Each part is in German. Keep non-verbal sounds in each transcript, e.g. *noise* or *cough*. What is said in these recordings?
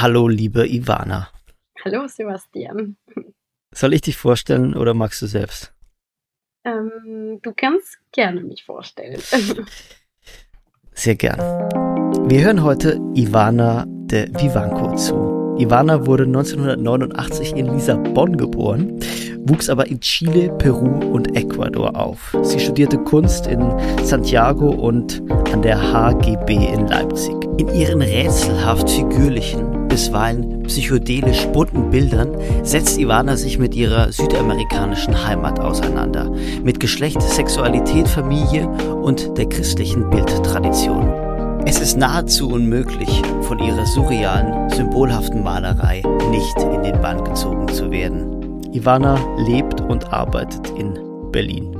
Hallo, liebe Ivana. Hallo, Sebastian. Soll ich dich vorstellen oder magst du selbst? Ähm, du kannst gerne mich vorstellen. *laughs* Sehr gern. Wir hören heute Ivana de Vivanco zu. Ivana wurde 1989 in Lissabon geboren, wuchs aber in Chile, Peru und Ecuador auf. Sie studierte Kunst in Santiago und an der HGB in Leipzig. In ihren rätselhaft figürlichen, bisweilen psychedelisch bunten Bildern setzt Ivana sich mit ihrer südamerikanischen Heimat auseinander, mit Geschlecht, Sexualität, Familie und der christlichen Bildtradition. Es ist nahezu unmöglich, von ihrer surrealen, symbolhaften Malerei nicht in den Bann gezogen zu werden. Ivana lebt und arbeitet in Berlin.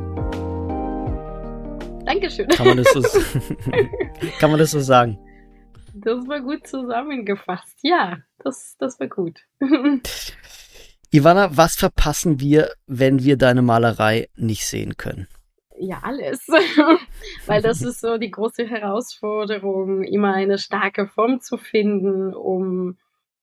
Dankeschön. Kann man das so, *laughs* kann man das so sagen? Das war gut zusammengefasst. Ja, das, das war gut. *laughs* Ivana, was verpassen wir, wenn wir deine Malerei nicht sehen können? Ja, alles. *laughs* Weil das ist so die große Herausforderung, immer eine starke Form zu finden, um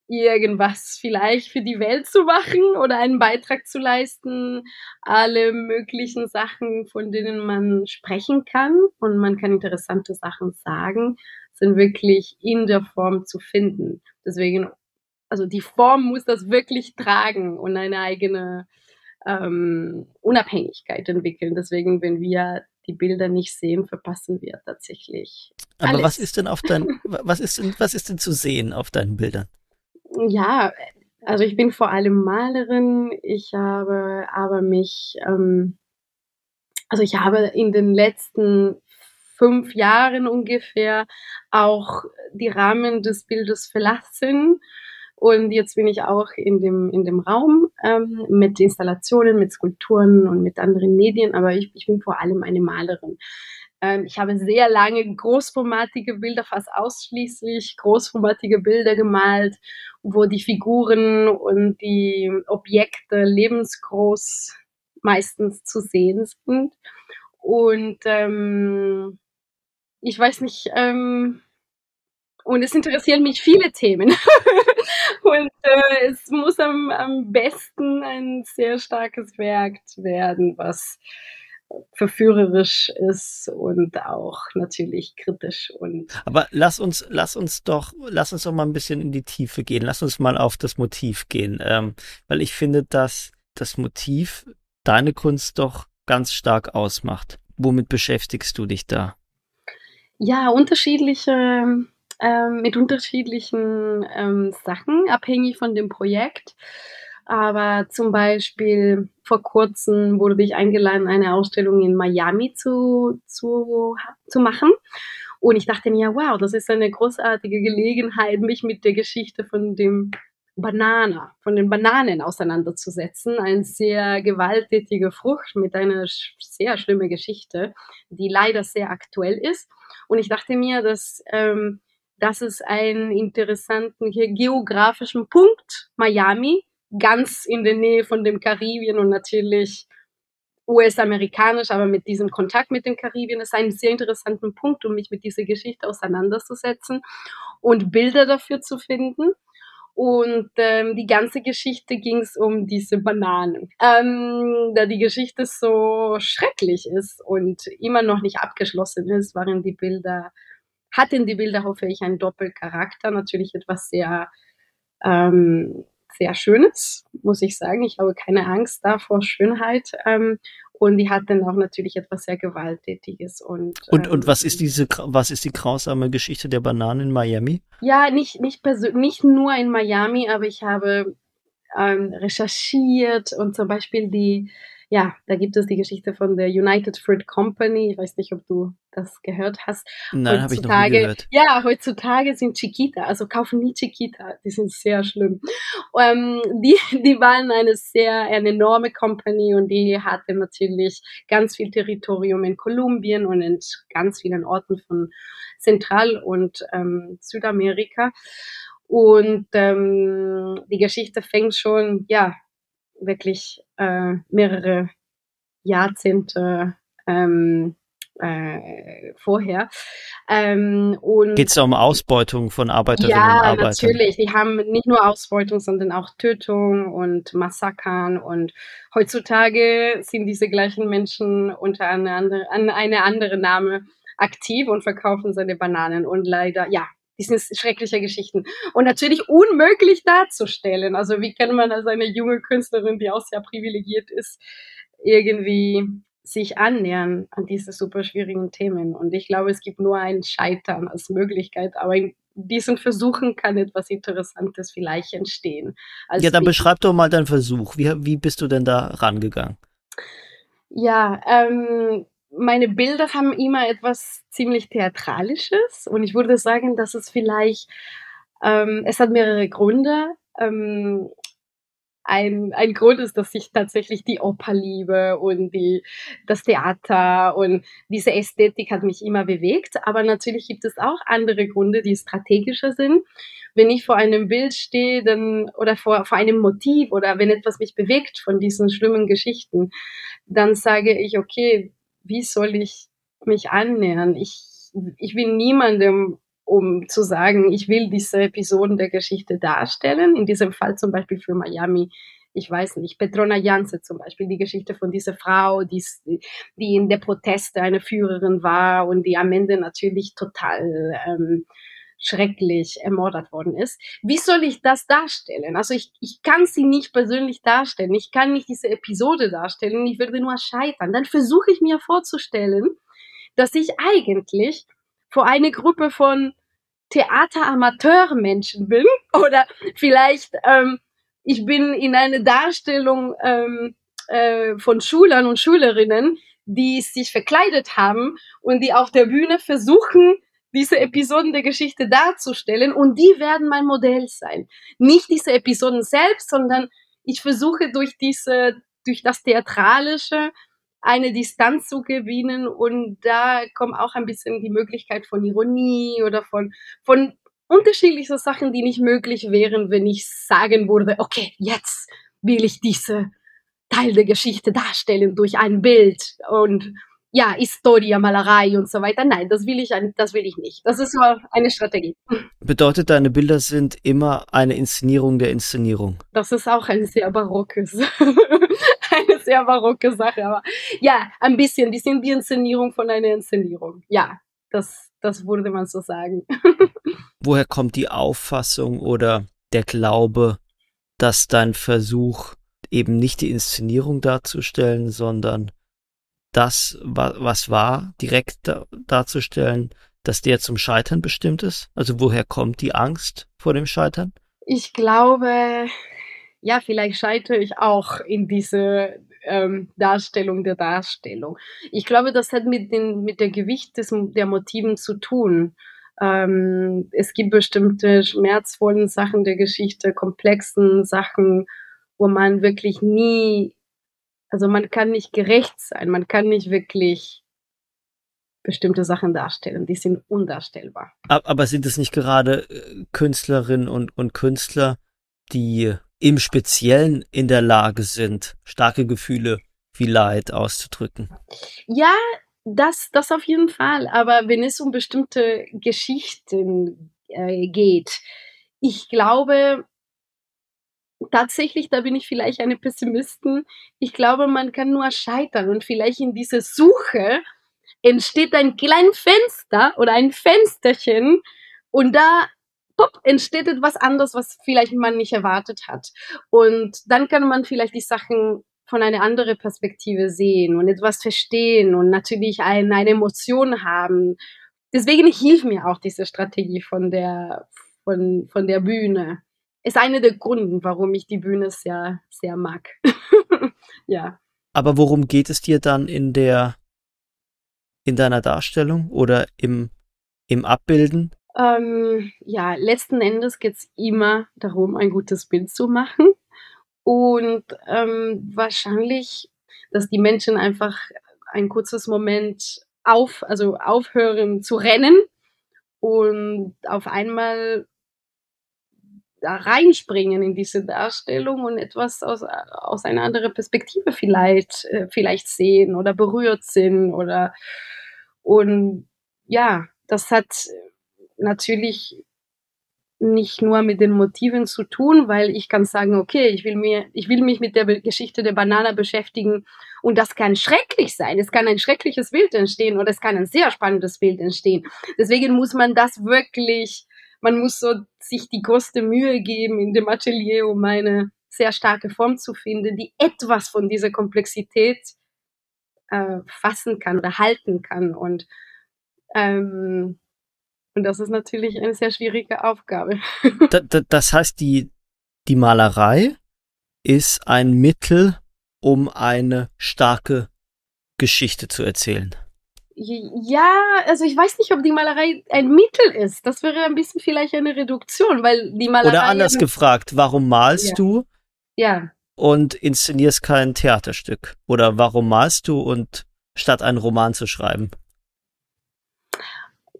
irgendwas vielleicht für die Welt zu machen oder einen Beitrag zu leisten. Alle möglichen Sachen, von denen man sprechen kann und man kann interessante Sachen sagen, sind wirklich in der Form zu finden. Deswegen, also die Form muss das wirklich tragen und eine eigene ähm, Unabhängigkeit entwickeln. Deswegen, wenn wir die Bilder nicht sehen, verpassen wir tatsächlich. Aber alles. was ist denn auf dein, was ist denn, was ist denn zu sehen auf deinen Bildern? Ja, also ich bin vor allem Malerin. Ich habe aber mich, ähm, also ich habe in den letzten fünf Jahren ungefähr auch die Rahmen des Bildes verlassen. Und jetzt bin ich auch in dem, in dem Raum ähm, mit Installationen, mit Skulpturen und mit anderen Medien, aber ich, ich bin vor allem eine Malerin. Ähm, ich habe sehr lange großformatige Bilder, fast ausschließlich großformatige Bilder gemalt, wo die Figuren und die Objekte lebensgroß meistens zu sehen sind. Und ähm, ich weiß nicht, ähm, und es interessieren mich viele Themen. *laughs* und äh, es muss am, am besten ein sehr starkes Werk werden, was verführerisch ist und auch natürlich kritisch und aber lass uns lass uns doch lass uns doch mal ein bisschen in die Tiefe gehen. Lass uns mal auf das Motiv gehen. Ähm, weil ich finde dass das Motiv deine Kunst doch ganz stark ausmacht. Womit beschäftigst du dich da? Ja, unterschiedliche, ähm, mit unterschiedlichen ähm, Sachen, abhängig von dem Projekt. Aber zum Beispiel vor kurzem wurde ich eingeladen, eine Ausstellung in Miami zu, zu, zu machen. Und ich dachte mir, wow, das ist eine großartige Gelegenheit, mich mit der Geschichte von dem Banana, von den Bananen auseinanderzusetzen. Eine sehr gewalttätige Frucht mit einer sehr schlimmen Geschichte, die leider sehr aktuell ist. Und ich dachte mir, dass ähm, das ist ein interessanten geografischen Punkt, Miami, ganz in der Nähe von dem Karibien und natürlich US-amerikanisch, aber mit diesem Kontakt mit dem Karibien ist ein sehr interessanten Punkt, um mich mit dieser Geschichte auseinanderzusetzen und Bilder dafür zu finden. Und ähm, die ganze Geschichte ging es um diese Bananen. Ähm, da die Geschichte so schrecklich ist und immer noch nicht abgeschlossen ist, waren die Bilder, hatten die Bilder, hoffe ich, einen Doppelcharakter. Natürlich etwas sehr, ähm, sehr Schönes, muss ich sagen. Ich habe keine Angst da vor Schönheit. Ähm, und die hat dann auch natürlich etwas sehr Gewalttätiges. Und, und, ähm, und was ist diese, was ist die grausame Geschichte der Bananen in Miami? Ja, nicht, nicht, nicht nur in Miami, aber ich habe ähm, recherchiert und zum Beispiel die, ja, da gibt es die Geschichte von der United Fruit Company. Ich weiß nicht, ob du das gehört hast. Nein, habe ich noch nie gehört. Ja, heutzutage sind Chiquita, also kaufen nie Chiquita, die sind sehr schlimm. Ähm, die, die waren eine sehr, eine enorme Company und die hatte natürlich ganz viel Territorium in Kolumbien und in ganz vielen Orten von Zentral- und ähm, Südamerika. Und ähm, die Geschichte fängt schon, ja, wirklich äh, mehrere Jahrzehnte ähm, äh, vorher. Ähm, Geht es da um Ausbeutung von Arbeiterinnen ja, und Arbeitern? Ja, natürlich. Die haben nicht nur Ausbeutung, sondern auch Tötung und Massakern. Und heutzutage sind diese gleichen Menschen unter eine andere, eine andere Name aktiv und verkaufen seine Bananen. Und leider, ja, das sind schreckliche Geschichten. Und natürlich unmöglich darzustellen. Also wie kann man als eine junge Künstlerin, die auch sehr privilegiert ist, irgendwie sich annähern an diese super schwierigen Themen. Und ich glaube, es gibt nur ein Scheitern als Möglichkeit, aber in diesen Versuchen kann etwas Interessantes vielleicht entstehen. ja, dann beschreib doch mal deinen Versuch. Wie, wie bist du denn da rangegangen? Ja, ähm, meine Bilder haben immer etwas ziemlich Theatralisches und ich würde sagen, dass es vielleicht, ähm, es hat mehrere Gründe. Ähm, ein, ein Grund ist, dass ich tatsächlich die Oper liebe und die, das Theater und diese Ästhetik hat mich immer bewegt. Aber natürlich gibt es auch andere Gründe, die strategischer sind. Wenn ich vor einem Bild stehe dann, oder vor, vor einem Motiv oder wenn etwas mich bewegt von diesen schlimmen Geschichten, dann sage ich, okay, wie soll ich mich annähern? Ich, ich will niemandem um zu sagen, ich will diese Episoden der Geschichte darstellen. In diesem Fall zum Beispiel für Miami, ich weiß nicht, Petrona Janse zum Beispiel, die Geschichte von dieser Frau, die, die in der Proteste eine Führerin war und die am Ende natürlich total ähm, schrecklich ermordet worden ist. Wie soll ich das darstellen? Also ich, ich kann sie nicht persönlich darstellen. Ich kann nicht diese Episode darstellen. Ich würde nur scheitern. Dann versuche ich mir vorzustellen, dass ich eigentlich vor eine Gruppe von Theateramateurmenschen bin *laughs* oder vielleicht ähm, ich bin in eine Darstellung ähm, äh, von Schülern und Schülerinnen, die sich verkleidet haben und die auf der Bühne versuchen, diese Episoden der Geschichte darzustellen und die werden mein Modell sein. Nicht diese Episoden selbst, sondern ich versuche durch diese, durch das Theatralische eine Distanz zu gewinnen und da kommt auch ein bisschen die Möglichkeit von Ironie oder von, von unterschiedlichen Sachen, die nicht möglich wären, wenn ich sagen würde, okay, jetzt will ich diese Teil der Geschichte darstellen durch ein Bild und ja, Historia, Malerei und so weiter. Nein, das will ich, das will ich nicht. Das ist nur eine Strategie. Bedeutet, deine Bilder sind immer eine Inszenierung der Inszenierung? Das ist auch ein sehr barockes, eine sehr barocke Sache. Aber ja, ein bisschen. Die sind die Inszenierung von einer Inszenierung. Ja, das, das würde man so sagen. *laughs* Woher kommt die Auffassung oder der Glaube, dass dein Versuch eben nicht die Inszenierung darzustellen, sondern das, was war, direkt darzustellen, dass der zum Scheitern bestimmt ist? Also woher kommt die Angst vor dem Scheitern? Ich glaube, ja, vielleicht scheitere ich auch in diese ähm, Darstellung der Darstellung. Ich glaube, das hat mit, den, mit der Gewicht des, der Motiven zu tun. Ähm, es gibt bestimmte schmerzvollen Sachen der Geschichte, komplexen Sachen, wo man wirklich nie also man kann nicht gerecht sein, man kann nicht wirklich bestimmte Sachen darstellen, die sind undarstellbar. Aber sind es nicht gerade äh, Künstlerinnen und, und Künstler, die im Speziellen in der Lage sind, starke Gefühle wie Leid auszudrücken? Ja, das, das auf jeden Fall. Aber wenn es um bestimmte Geschichten äh, geht, ich glaube, tatsächlich, da bin ich vielleicht eine Pessimisten. Ich glaube, man kann nur scheitern und vielleicht in dieser Suche entsteht ein kleines Fenster oder ein Fensterchen und da pop, entsteht etwas anderes, was vielleicht man nicht erwartet hat. Und dann kann man vielleicht die Sachen von einer anderen Perspektive sehen und etwas verstehen und natürlich ein, eine Emotion haben. Deswegen hilft mir auch diese Strategie von der, von, von der Bühne ist einer der Gründe, warum ich die Bühne sehr, sehr mag. *laughs* ja. Aber worum geht es dir dann in der, in deiner Darstellung oder im, im Abbilden? Ähm, ja, letzten Endes geht es immer darum, ein gutes Bild zu machen. Und ähm, wahrscheinlich, dass die Menschen einfach ein kurzes Moment auf, also aufhören zu rennen und auf einmal da reinspringen in diese Darstellung und etwas aus, aus einer anderen Perspektive vielleicht, äh, vielleicht sehen oder berührt sind oder, Und ja, das hat natürlich nicht nur mit den Motiven zu tun, weil ich kann sagen, okay, ich will mir, ich will mich mit der Geschichte der Banane beschäftigen und das kann schrecklich sein. Es kann ein schreckliches Bild entstehen oder es kann ein sehr spannendes Bild entstehen. Deswegen muss man das wirklich, man muss so sich die größte Mühe geben in dem Atelier, um eine sehr starke Form zu finden, die etwas von dieser Komplexität äh, fassen kann oder halten kann und ähm, und das ist natürlich eine sehr schwierige Aufgabe. *laughs* das heißt, die, die Malerei ist ein Mittel, um eine starke Geschichte zu erzählen. Ja, also ich weiß nicht, ob die Malerei ein Mittel ist. Das wäre ein bisschen vielleicht eine Reduktion, weil die Malerei. Oder anders gefragt, warum malst ja. du? Ja. Und inszenierst kein Theaterstück? Oder warum malst du und statt einen Roman zu schreiben?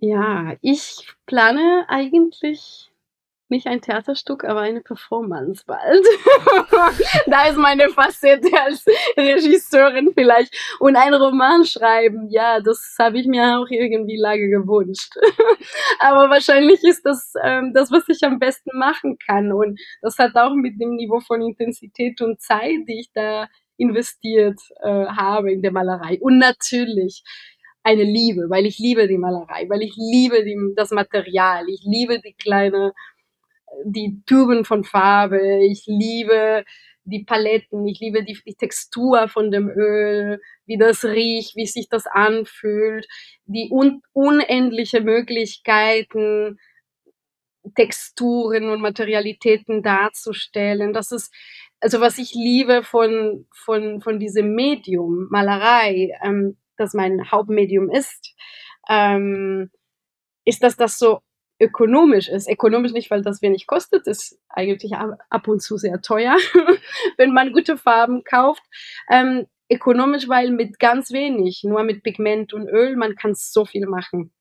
Ja, ich plane eigentlich nicht ein Theaterstück, aber eine Performance bald. *laughs* da ist meine Facette als Regisseurin vielleicht. Und ein Roman schreiben, ja, das habe ich mir auch irgendwie lange gewünscht. *laughs* aber wahrscheinlich ist das ähm, das, was ich am besten machen kann. Und das hat auch mit dem Niveau von Intensität und Zeit, die ich da investiert äh, habe in der Malerei. Und natürlich, eine Liebe, weil ich liebe die Malerei, weil ich liebe die, das Material, ich liebe die kleine, die Tuben von Farbe, ich liebe die Paletten, ich liebe die, die Textur von dem Öl, wie das riecht, wie sich das anfühlt, die un unendliche Möglichkeiten, Texturen und Materialitäten darzustellen. Das ist also was ich liebe von von von diesem Medium Malerei. Ähm, das mein Hauptmedium ist, ähm, ist, dass das so ökonomisch ist. Ökonomisch nicht, weil das wenig kostet, ist eigentlich ab und zu sehr teuer, *laughs* wenn man gute Farben kauft. Ähm, ökonomisch, weil mit ganz wenig, nur mit Pigment und Öl, man kann so viel machen.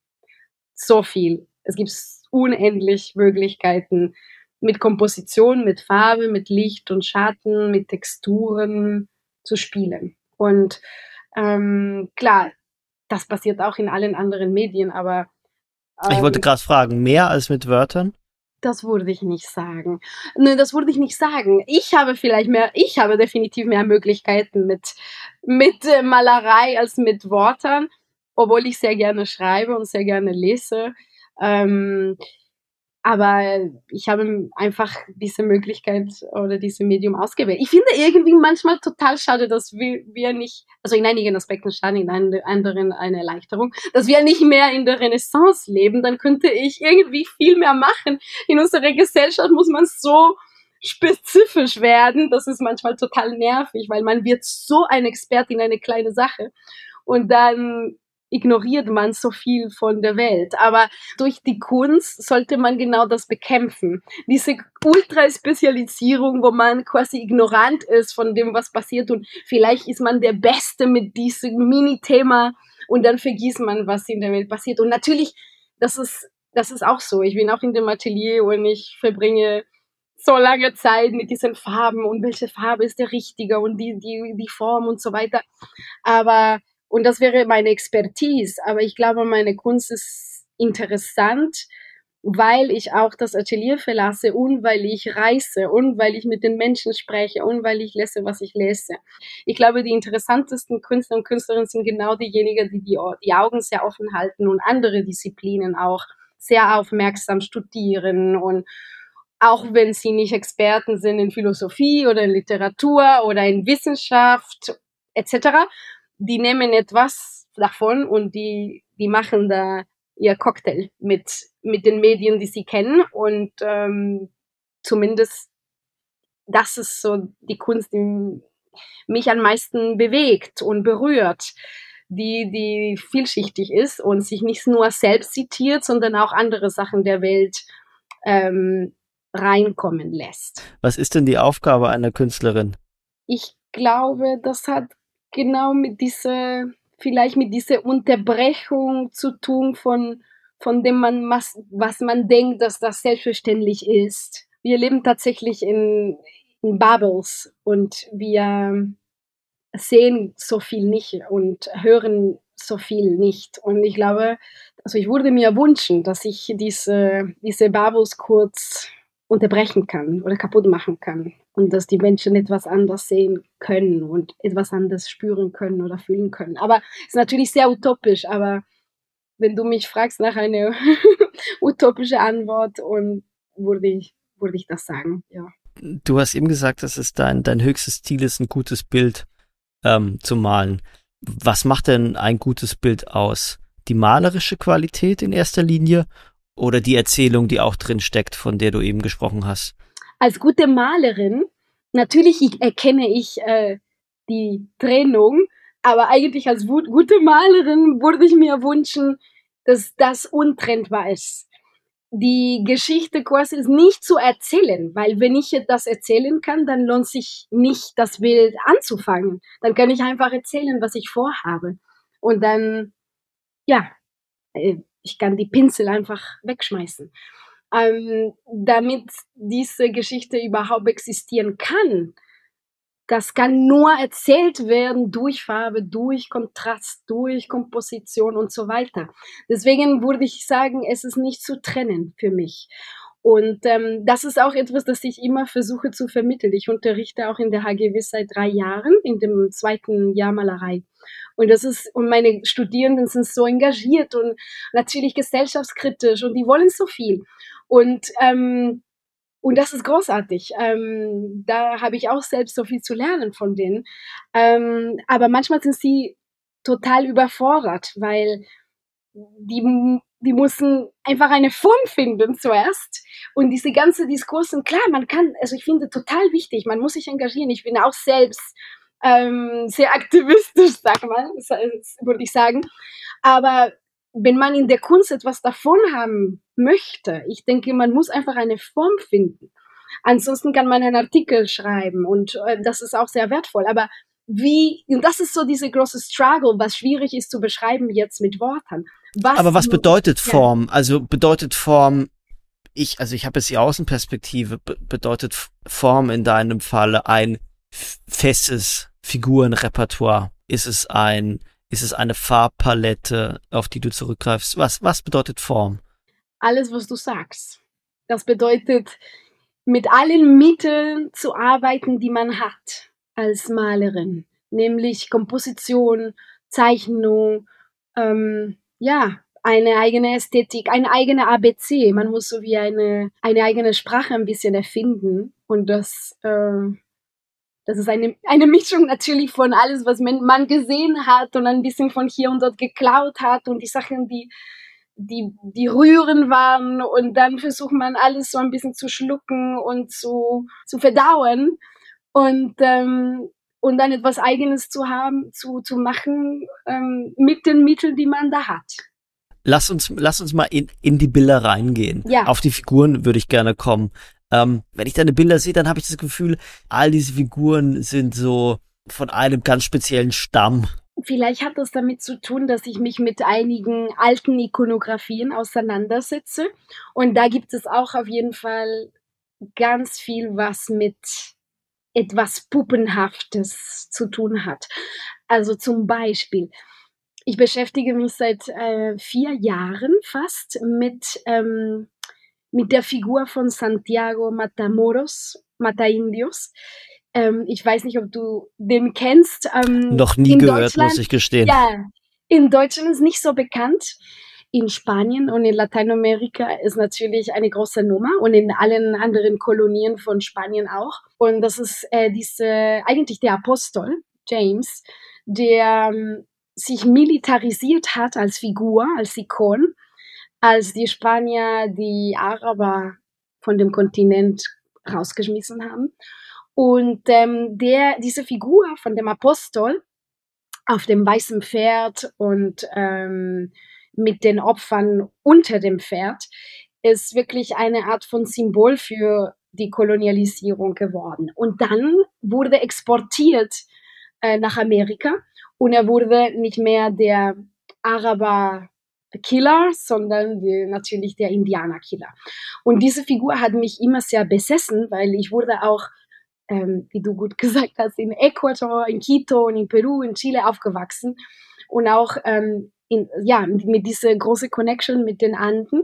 So viel. Es gibt unendlich Möglichkeiten mit Komposition, mit Farbe, mit Licht und Schatten, mit Texturen zu spielen. Und ähm, klar, das passiert auch in allen anderen Medien, aber. Ähm, ich wollte ähm, gerade fragen, mehr als mit Wörtern? Das würde ich nicht sagen. Nö, das würde ich nicht sagen. Ich habe vielleicht mehr, ich habe definitiv mehr Möglichkeiten mit, mit äh, Malerei als mit Worten, obwohl ich sehr gerne schreibe und sehr gerne lese. Ähm, aber ich habe einfach diese Möglichkeit oder diese Medium ausgewählt. Ich finde irgendwie manchmal total schade, dass wir nicht, also in einigen Aspekten schade, in anderen eine Erleichterung, dass wir nicht mehr in der Renaissance leben. Dann könnte ich irgendwie viel mehr machen. In unserer Gesellschaft muss man so spezifisch werden. Das ist manchmal total nervig, weil man wird so ein Experte in eine kleine Sache. Und dann ignoriert man so viel von der Welt. Aber durch die Kunst sollte man genau das bekämpfen. Diese Ultraspezialisierung, wo man quasi ignorant ist von dem, was passiert und vielleicht ist man der Beste mit diesem Mini-Thema und dann vergisst man, was in der Welt passiert. Und natürlich, das ist, das ist auch so. Ich bin auch in dem Atelier und ich verbringe so lange Zeit mit diesen Farben und welche Farbe ist der richtige und die, die, die Form und so weiter. Aber und das wäre meine Expertise. Aber ich glaube, meine Kunst ist interessant, weil ich auch das Atelier verlasse und weil ich reise und weil ich mit den Menschen spreche und weil ich lese, was ich lese. Ich glaube, die interessantesten Künstler und Künstlerinnen sind genau diejenigen, die die, die Augen sehr offen halten und andere Disziplinen auch sehr aufmerksam studieren und auch wenn sie nicht Experten sind in Philosophie oder in Literatur oder in Wissenschaft etc., die nehmen etwas davon und die, die machen da ihr Cocktail mit, mit den Medien, die sie kennen. Und ähm, zumindest das ist so die Kunst, die mich am meisten bewegt und berührt, die, die vielschichtig ist und sich nicht nur selbst zitiert, sondern auch andere Sachen der Welt ähm, reinkommen lässt. Was ist denn die Aufgabe einer Künstlerin? Ich glaube, das hat genau mit dieser, vielleicht mit dieser Unterbrechung zu tun von, von dem man, was, man denkt, dass das selbstverständlich ist. Wir leben tatsächlich in, in Bubbles und wir sehen so viel nicht und hören so viel nicht. Und ich glaube, also ich würde mir wünschen, dass ich diese, diese Babus kurz unterbrechen kann oder kaputt machen kann und dass die Menschen etwas anders sehen können und etwas anders spüren können oder fühlen können. Aber es ist natürlich sehr utopisch, aber wenn du mich fragst nach einer *laughs* utopischen Antwort und würde ich, würde ich das sagen, ja. Du hast eben gesagt, dass es dein, dein höchstes Ziel ist, ein gutes Bild ähm, zu malen. Was macht denn ein gutes Bild aus? Die malerische Qualität in erster Linie oder die Erzählung, die auch drin steckt, von der du eben gesprochen hast? Als gute Malerin, natürlich erkenne ich äh, die Trennung, aber eigentlich als gute Malerin würde ich mir wünschen, dass das untrennbar ist. Die Geschichte quasi ist nicht zu erzählen, weil wenn ich das erzählen kann, dann lohnt sich nicht das Bild anzufangen. Dann kann ich einfach erzählen, was ich vorhabe. Und dann, ja, äh, ich kann die Pinsel einfach wegschmeißen. Ähm, damit diese Geschichte überhaupt existieren kann, das kann nur erzählt werden durch Farbe, durch Kontrast, durch Komposition und so weiter. Deswegen würde ich sagen, es ist nicht zu trennen für mich. Und ähm, das ist auch etwas, das ich immer versuche zu vermitteln. Ich unterrichte auch in der HGW seit drei Jahren, in dem zweiten Jahr Malerei. Und das ist, und meine Studierenden sind so engagiert und natürlich gesellschaftskritisch und die wollen so viel. Und ähm, und das ist großartig. Ähm, da habe ich auch selbst so viel zu lernen von denen. Ähm, aber manchmal sind sie total überfordert, weil die, die müssen einfach eine Form finden zuerst. Und diese ganze Diskursen, klar, man kann, also ich finde total wichtig, man muss sich engagieren. Ich bin auch selbst ähm, sehr aktivistisch, sag mal, würde ich sagen. Aber wenn man in der Kunst etwas davon haben möchte, ich denke, man muss einfach eine Form finden. Ansonsten kann man einen Artikel schreiben und äh, das ist auch sehr wertvoll. Aber wie, und das ist so diese große Struggle, was schwierig ist zu beschreiben jetzt mit Worten. Was Aber was bedeutet Form? Also bedeutet Form, ich, also ich habe jetzt die Außenperspektive, bedeutet Form in deinem Falle ein festes Figurenrepertoire? Ist es ein ist es eine Farbpalette, auf die du zurückgreifst? Was, was bedeutet Form? Alles, was du sagst. Das bedeutet, mit allen Mitteln zu arbeiten, die man hat als Malerin, nämlich Komposition, Zeichnung, ähm, ja, eine eigene Ästhetik, eine eigene ABC. Man muss so wie eine, eine eigene Sprache ein bisschen erfinden. Und das äh, das ist eine, eine Mischung natürlich von alles, was man, man gesehen hat und ein bisschen von hier und dort geklaut hat und die Sachen, die, die, die rühren waren. Und dann versucht man alles so ein bisschen zu schlucken und zu, zu verdauen. Und, ähm, und dann etwas Eigenes zu haben, zu, zu machen ähm, mit den Mitteln, die man da hat. Lass uns, lass uns mal in, in die Bilder reingehen. Ja. Auf die Figuren würde ich gerne kommen. Ähm, wenn ich deine Bilder sehe, dann habe ich das Gefühl, all diese Figuren sind so von einem ganz speziellen Stamm. Vielleicht hat das damit zu tun, dass ich mich mit einigen alten Ikonografien auseinandersetze. Und da gibt es auch auf jeden Fall ganz viel, was mit etwas Puppenhaftes zu tun hat. Also zum Beispiel, ich beschäftige mich seit äh, vier Jahren fast mit ähm, mit der Figur von Santiago Matamoros, Mataindios. Ähm, ich weiß nicht, ob du den kennst. Ähm, Noch nie gehört, muss ich gestehen. Ja, in Deutschland ist nicht so bekannt. In Spanien und in Lateinamerika ist natürlich eine große Nummer und in allen anderen Kolonien von Spanien auch. Und das ist äh, diese, eigentlich der Apostel, James, der ähm, sich militarisiert hat als Figur, als Ikon als die Spanier die Araber von dem Kontinent rausgeschmissen haben. Und ähm, der, diese Figur von dem Apostel auf dem weißen Pferd und ähm, mit den Opfern unter dem Pferd ist wirklich eine Art von Symbol für die Kolonialisierung geworden. Und dann wurde exportiert äh, nach Amerika und er wurde nicht mehr der Araber Killer, sondern die, natürlich der Indianerkiller. Und diese Figur hat mich immer sehr besessen, weil ich wurde auch, ähm, wie du gut *laughs* gesagt hast, in Ecuador, in Quito und in Peru, in Chile aufgewachsen. und auch ähm, in, ja, mit dieser großen Connection mit den Anden.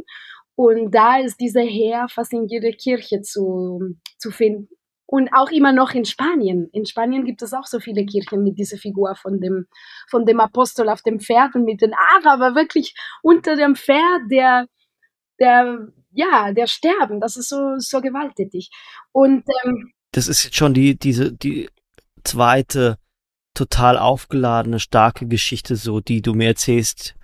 Und da ist dieser Heer fast in jeder Kirche zu, zu finden. Und auch immer noch in Spanien. In Spanien gibt es auch so viele Kirchen mit dieser Figur von dem, von dem Apostel auf dem Pferd und mit den Araber wirklich unter dem Pferd, der, der, ja, der sterben. Das ist so, so gewalttätig. Und, ähm, das ist jetzt schon die, diese, die zweite total aufgeladene, starke Geschichte, so, die du mir erzählst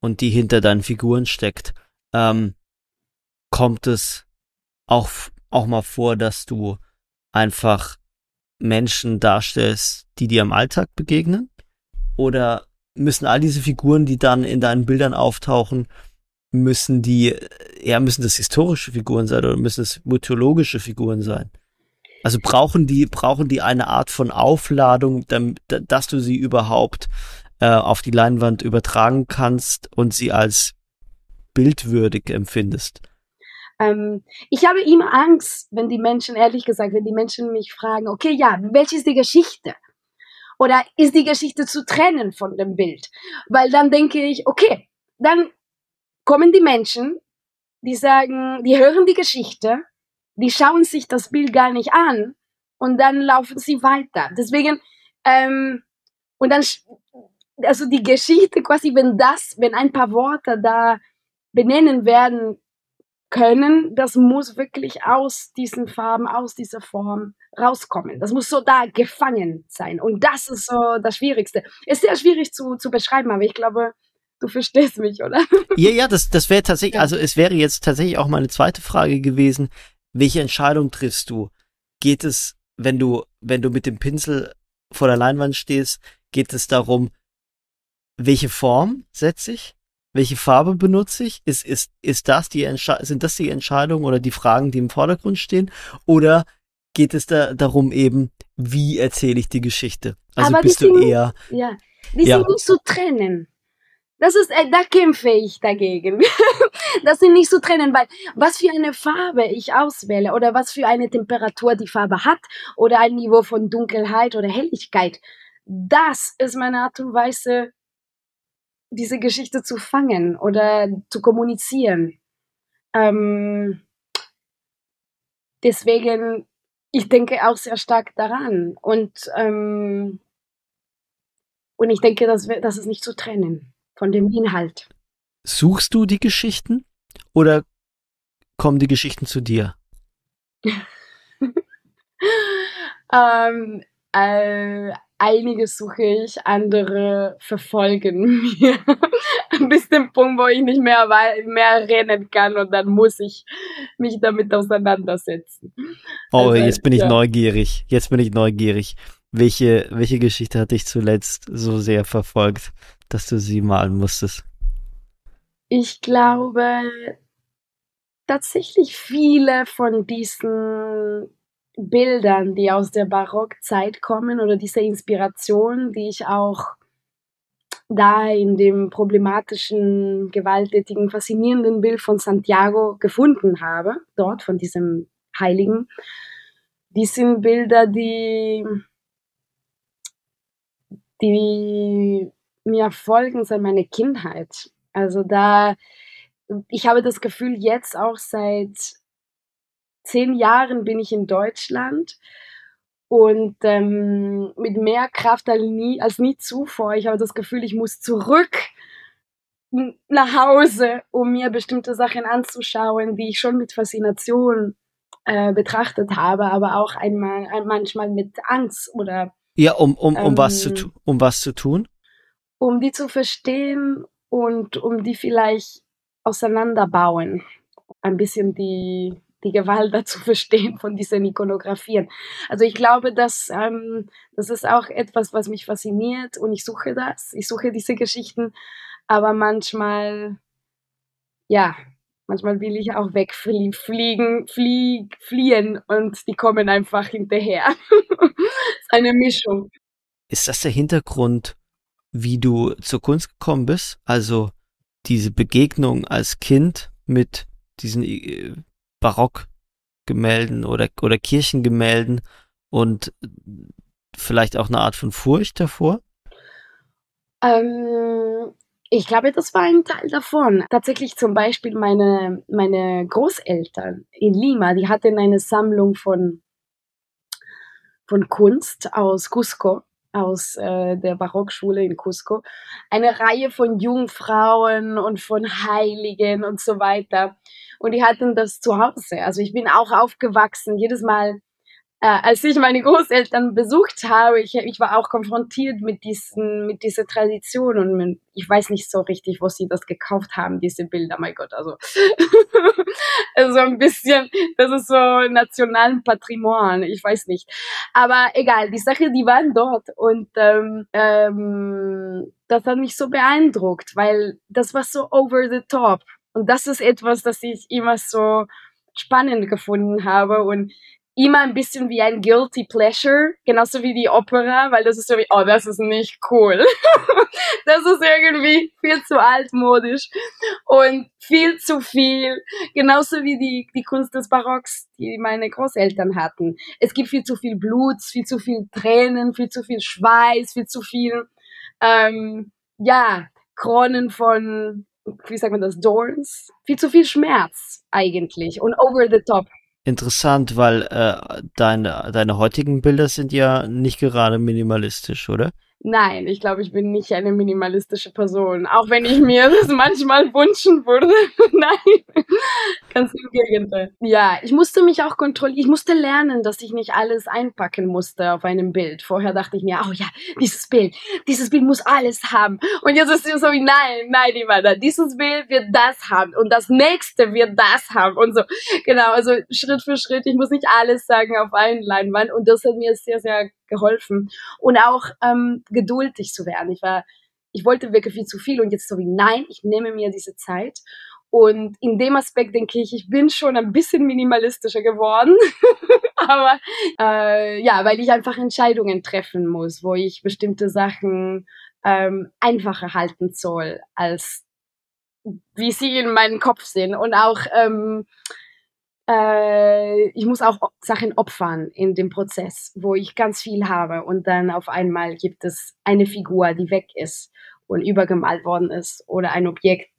und die hinter deinen Figuren steckt. Ähm, kommt es auch, auch mal vor, dass du einfach Menschen darstellst, die dir im Alltag begegnen? Oder müssen all diese Figuren, die dann in deinen Bildern auftauchen, müssen die, ja, müssen das historische Figuren sein oder müssen es mythologische Figuren sein? Also brauchen die, brauchen die eine Art von Aufladung, dass du sie überhaupt äh, auf die Leinwand übertragen kannst und sie als bildwürdig empfindest? Ähm, ich habe immer Angst, wenn die Menschen, ehrlich gesagt, wenn die Menschen mich fragen, okay, ja, welche ist die Geschichte? Oder ist die Geschichte zu trennen von dem Bild? Weil dann denke ich, okay, dann kommen die Menschen, die sagen, die hören die Geschichte die schauen sich das Bild gar nicht an und dann laufen sie weiter. Deswegen, ähm, und dann, also die Geschichte quasi, wenn das, wenn ein paar Worte da benennen werden können, das muss wirklich aus diesen Farben, aus dieser Form rauskommen. Das muss so da gefangen sein. Und das ist so das Schwierigste. Ist sehr schwierig zu, zu beschreiben, aber ich glaube, du verstehst mich, oder? Ja, ja, das, das wäre tatsächlich, also es wäre jetzt tatsächlich auch meine zweite Frage gewesen welche Entscheidung triffst du? Geht es, wenn du, wenn du mit dem Pinsel vor der Leinwand stehst, geht es darum, welche Form setze ich? Welche Farbe benutze ich? Ist, ist, ist das die sind das die Entscheidungen oder die Fragen, die im Vordergrund stehen? Oder geht es da darum eben, wie erzähle ich die Geschichte? Also Aber bist du eher. Ja, die ja. sind nicht zu trennen. Das ist, äh, da kämpfe ich dagegen. *laughs* das sind nicht zu trennen, weil was für eine Farbe ich auswähle oder was für eine Temperatur die Farbe hat oder ein Niveau von Dunkelheit oder Helligkeit, das ist meine Art und Weise, diese Geschichte zu fangen oder zu kommunizieren. Ähm, deswegen, ich denke auch sehr stark daran und ähm, und ich denke, das, das ist nicht zu trennen von dem Inhalt. Suchst du die Geschichten oder kommen die Geschichten zu dir? *laughs* ähm, äh, einige suche ich, andere verfolgen *laughs* mir bis dem Punkt, wo ich nicht mehr, mehr rennen kann und dann muss ich mich damit auseinandersetzen. Oh, also, jetzt bin ich ja. neugierig. Jetzt bin ich neugierig. Welche, welche Geschichte hat dich zuletzt so sehr verfolgt? Dass du sie malen musstest? Ich glaube tatsächlich viele von diesen Bildern, die aus der Barockzeit kommen oder diese Inspiration, die ich auch da in dem problematischen, gewalttätigen, faszinierenden Bild von Santiago gefunden habe, dort von diesem Heiligen, die sind Bilder, die, die mir folgen seit meiner Kindheit. Also da, ich habe das Gefühl, jetzt auch seit zehn Jahren bin ich in Deutschland und ähm, mit mehr Kraft als nie, als nie zuvor. Ich habe das Gefühl, ich muss zurück nach Hause, um mir bestimmte Sachen anzuschauen, die ich schon mit Faszination äh, betrachtet habe, aber auch einmal, manchmal mit Angst oder ja, um, um, um, ähm, was zu, um was zu tun? Um die zu verstehen und um die vielleicht auseinanderbauen. Ein bisschen die, die Gewalt *laughs* dazu verstehen von diesen Ikonografien. Also ich glaube, dass ähm, das ist auch etwas, was mich fasziniert und ich suche das. Ich suche diese Geschichten, aber manchmal, ja, manchmal will ich auch wegfliegen, fliegen, flieg, fliehen und die kommen einfach hinterher. *laughs* eine Mischung. Ist das der Hintergrund, wie du zur Kunst gekommen bist. Also diese Begegnung als Kind mit diesen äh, Barockgemälden oder, oder Kirchengemälden und vielleicht auch eine Art von Furcht davor? Ähm, ich glaube, das war ein Teil davon. Tatsächlich zum Beispiel meine, meine Großeltern in Lima, die hatten eine Sammlung von, von Kunst aus Cusco, aus äh, der Barockschule in Cusco. Eine Reihe von Jungfrauen und von Heiligen und so weiter. Und die hatten das zu Hause. Also ich bin auch aufgewachsen, jedes Mal als ich meine Großeltern besucht habe, ich, ich war auch konfrontiert mit diesen, mit dieser Tradition und mit, ich weiß nicht so richtig, wo sie das gekauft haben, diese Bilder, mein Gott, also, *laughs* also ein bisschen, das ist so nationalen Patrimoine, ich weiß nicht. Aber egal, die Sache, die waren dort und ähm, ähm, das hat mich so beeindruckt, weil das war so over the top. Und das ist etwas, das ich immer so spannend gefunden habe und immer ein bisschen wie ein Guilty Pleasure, genauso wie die Opera, weil das ist so wie, oh, das ist nicht cool. *laughs* das ist irgendwie viel zu altmodisch und viel zu viel, genauso wie die, die Kunst des Barocks, die meine Großeltern hatten. Es gibt viel zu viel Blut, viel zu viel Tränen, viel zu viel Schweiß, viel zu viel, ähm, ja, Kronen von, wie sagt man das, Dorns, viel zu viel Schmerz eigentlich und over the top interessant, weil äh, deine, deine heutigen Bilder sind ja nicht gerade minimalistisch, oder? Nein, ich glaube, ich bin nicht eine minimalistische Person. Auch wenn ich mir *laughs* das manchmal wünschen würde. *laughs* Nein, ganz im Gegenteil. Ja, ich musste mich auch kontrollieren. Ich musste lernen, dass ich nicht alles einpacken musste auf einem Bild. Vorher dachte ich mir, oh ja, dieses Bild, dieses Bild muss alles haben. Und jetzt ist es so wie, nein, nein, Ivana, dieses Bild wird das haben. Und das nächste wird das haben. Und so, genau, also Schritt für Schritt. Ich muss nicht alles sagen auf einen Leinwand. Und das hat mir sehr, sehr geholfen. Und auch ähm, geduldig zu werden. Ich war, ich wollte wirklich viel zu viel und jetzt so wie, nein, ich nehme mir diese Zeit. Und in dem Aspekt denke ich, ich bin schon ein bisschen minimalistischer geworden. *laughs* Aber äh, ja, weil ich einfach Entscheidungen treffen muss, wo ich bestimmte Sachen ähm, einfacher halten soll, als wie sie in meinem Kopf sind. Und auch ähm, äh, ich muss auch Sachen opfern in dem Prozess, wo ich ganz viel habe und dann auf einmal gibt es eine Figur, die weg ist und übergemalt worden ist oder ein Objekt,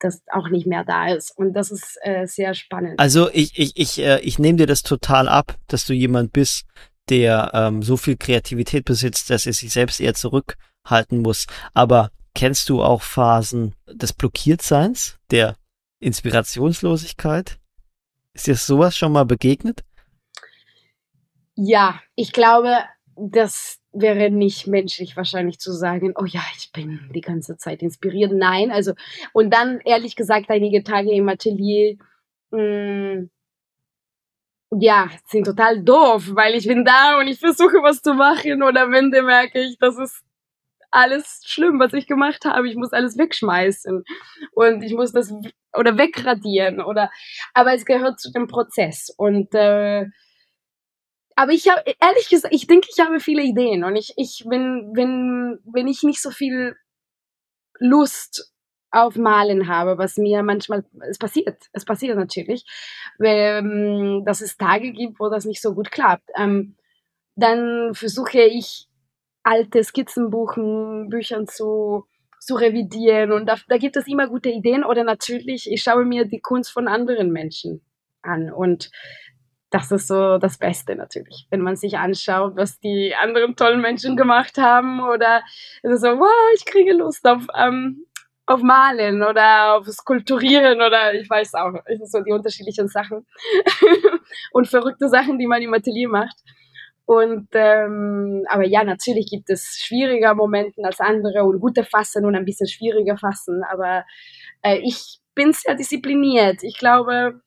das auch nicht mehr da ist. Und das ist äh, sehr spannend. Also ich, ich, ich, äh, ich nehme dir das total ab, dass du jemand bist, der ähm, so viel Kreativität besitzt, dass er sich selbst eher zurückhalten muss. Aber kennst du auch Phasen des Blockiertseins, der Inspirationslosigkeit? Ist dir sowas schon mal begegnet? Ja, ich glaube, das wäre nicht menschlich wahrscheinlich zu sagen, oh ja, ich bin die ganze Zeit inspiriert. Nein, also, und dann ehrlich gesagt, einige Tage im Atelier, mh, mm, ja, sind total doof, weil ich bin da und ich versuche was zu machen und am Ende merke ich, das ist alles schlimm, was ich gemacht habe. Ich muss alles wegschmeißen und ich muss das oder wegradieren oder aber es gehört zu dem Prozess und äh, aber ich habe ehrlich gesagt, ich denke, ich habe viele Ideen und ich ich bin wenn wenn ich nicht so viel Lust auf Malen habe, was mir manchmal es passiert, es passiert natürlich, weil, ähm, dass es Tage gibt, wo das nicht so gut klappt. Ähm, dann versuche ich alte Skizzenbuchen, Büchern zu zu revidieren. Und da, da gibt es immer gute Ideen. Oder natürlich, ich schaue mir die Kunst von anderen Menschen an. Und das ist so das Beste natürlich, wenn man sich anschaut, was die anderen tollen Menschen gemacht haben. Oder es ist so, wow, ich kriege Lust auf, ähm, auf Malen oder auf Skulpturieren oder ich weiß auch, es sind so die unterschiedlichen Sachen. *laughs* Und verrückte Sachen, die man im Atelier macht. Und ähm, aber ja, natürlich gibt es schwieriger Momente als andere und gute Fassen und ein bisschen schwieriger Fassen. Aber äh, ich bin sehr diszipliniert. Ich glaube,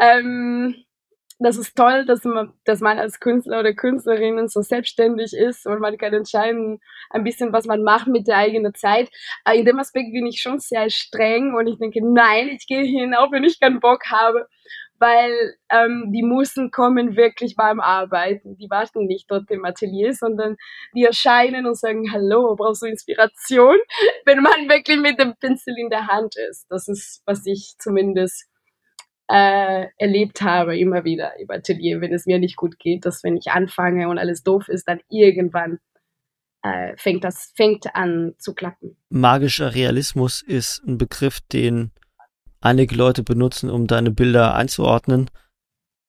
ähm, das ist toll, dass man, dass man als Künstler oder Künstlerin so selbstständig ist und man kann entscheiden, ein bisschen, was man macht mit der eigenen Zeit. In dem Aspekt bin ich schon sehr streng und ich denke, nein, ich gehe hin, auch wenn ich keinen Bock habe weil ähm, die Musen kommen wirklich beim Arbeiten. Die warten nicht dort im Atelier, sondern die erscheinen und sagen, hallo, brauchst du Inspiration? *laughs* Wenn man wirklich mit dem Pinsel in der Hand ist. Das ist, was ich zumindest äh, erlebt habe, immer wieder im Atelier, wenn es mir nicht gut geht, dass wenn ich anfange und alles doof ist, dann irgendwann äh, fängt das fängt an zu klappen. Magischer Realismus ist ein Begriff, den einige Leute benutzen, um deine Bilder einzuordnen.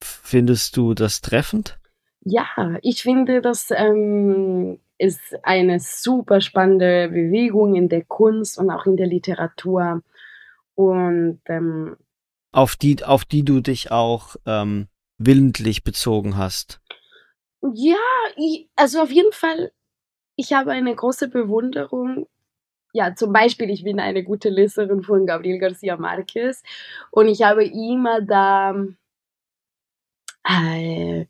Findest du das treffend? Ja, ich finde, das ähm, ist eine super spannende Bewegung in der Kunst und auch in der Literatur. Und ähm, auf die, auf die du dich auch ähm, willentlich bezogen hast. Ja, ich, also auf jeden Fall, ich habe eine große Bewunderung. Ja, zum Beispiel, ich bin eine gute Leserin von Gabriel Garcia Marquez und ich habe immer da äh,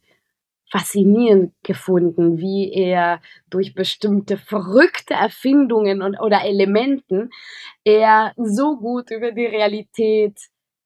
faszinierend gefunden, wie er durch bestimmte verrückte Erfindungen und, oder Elementen er so gut über die Realität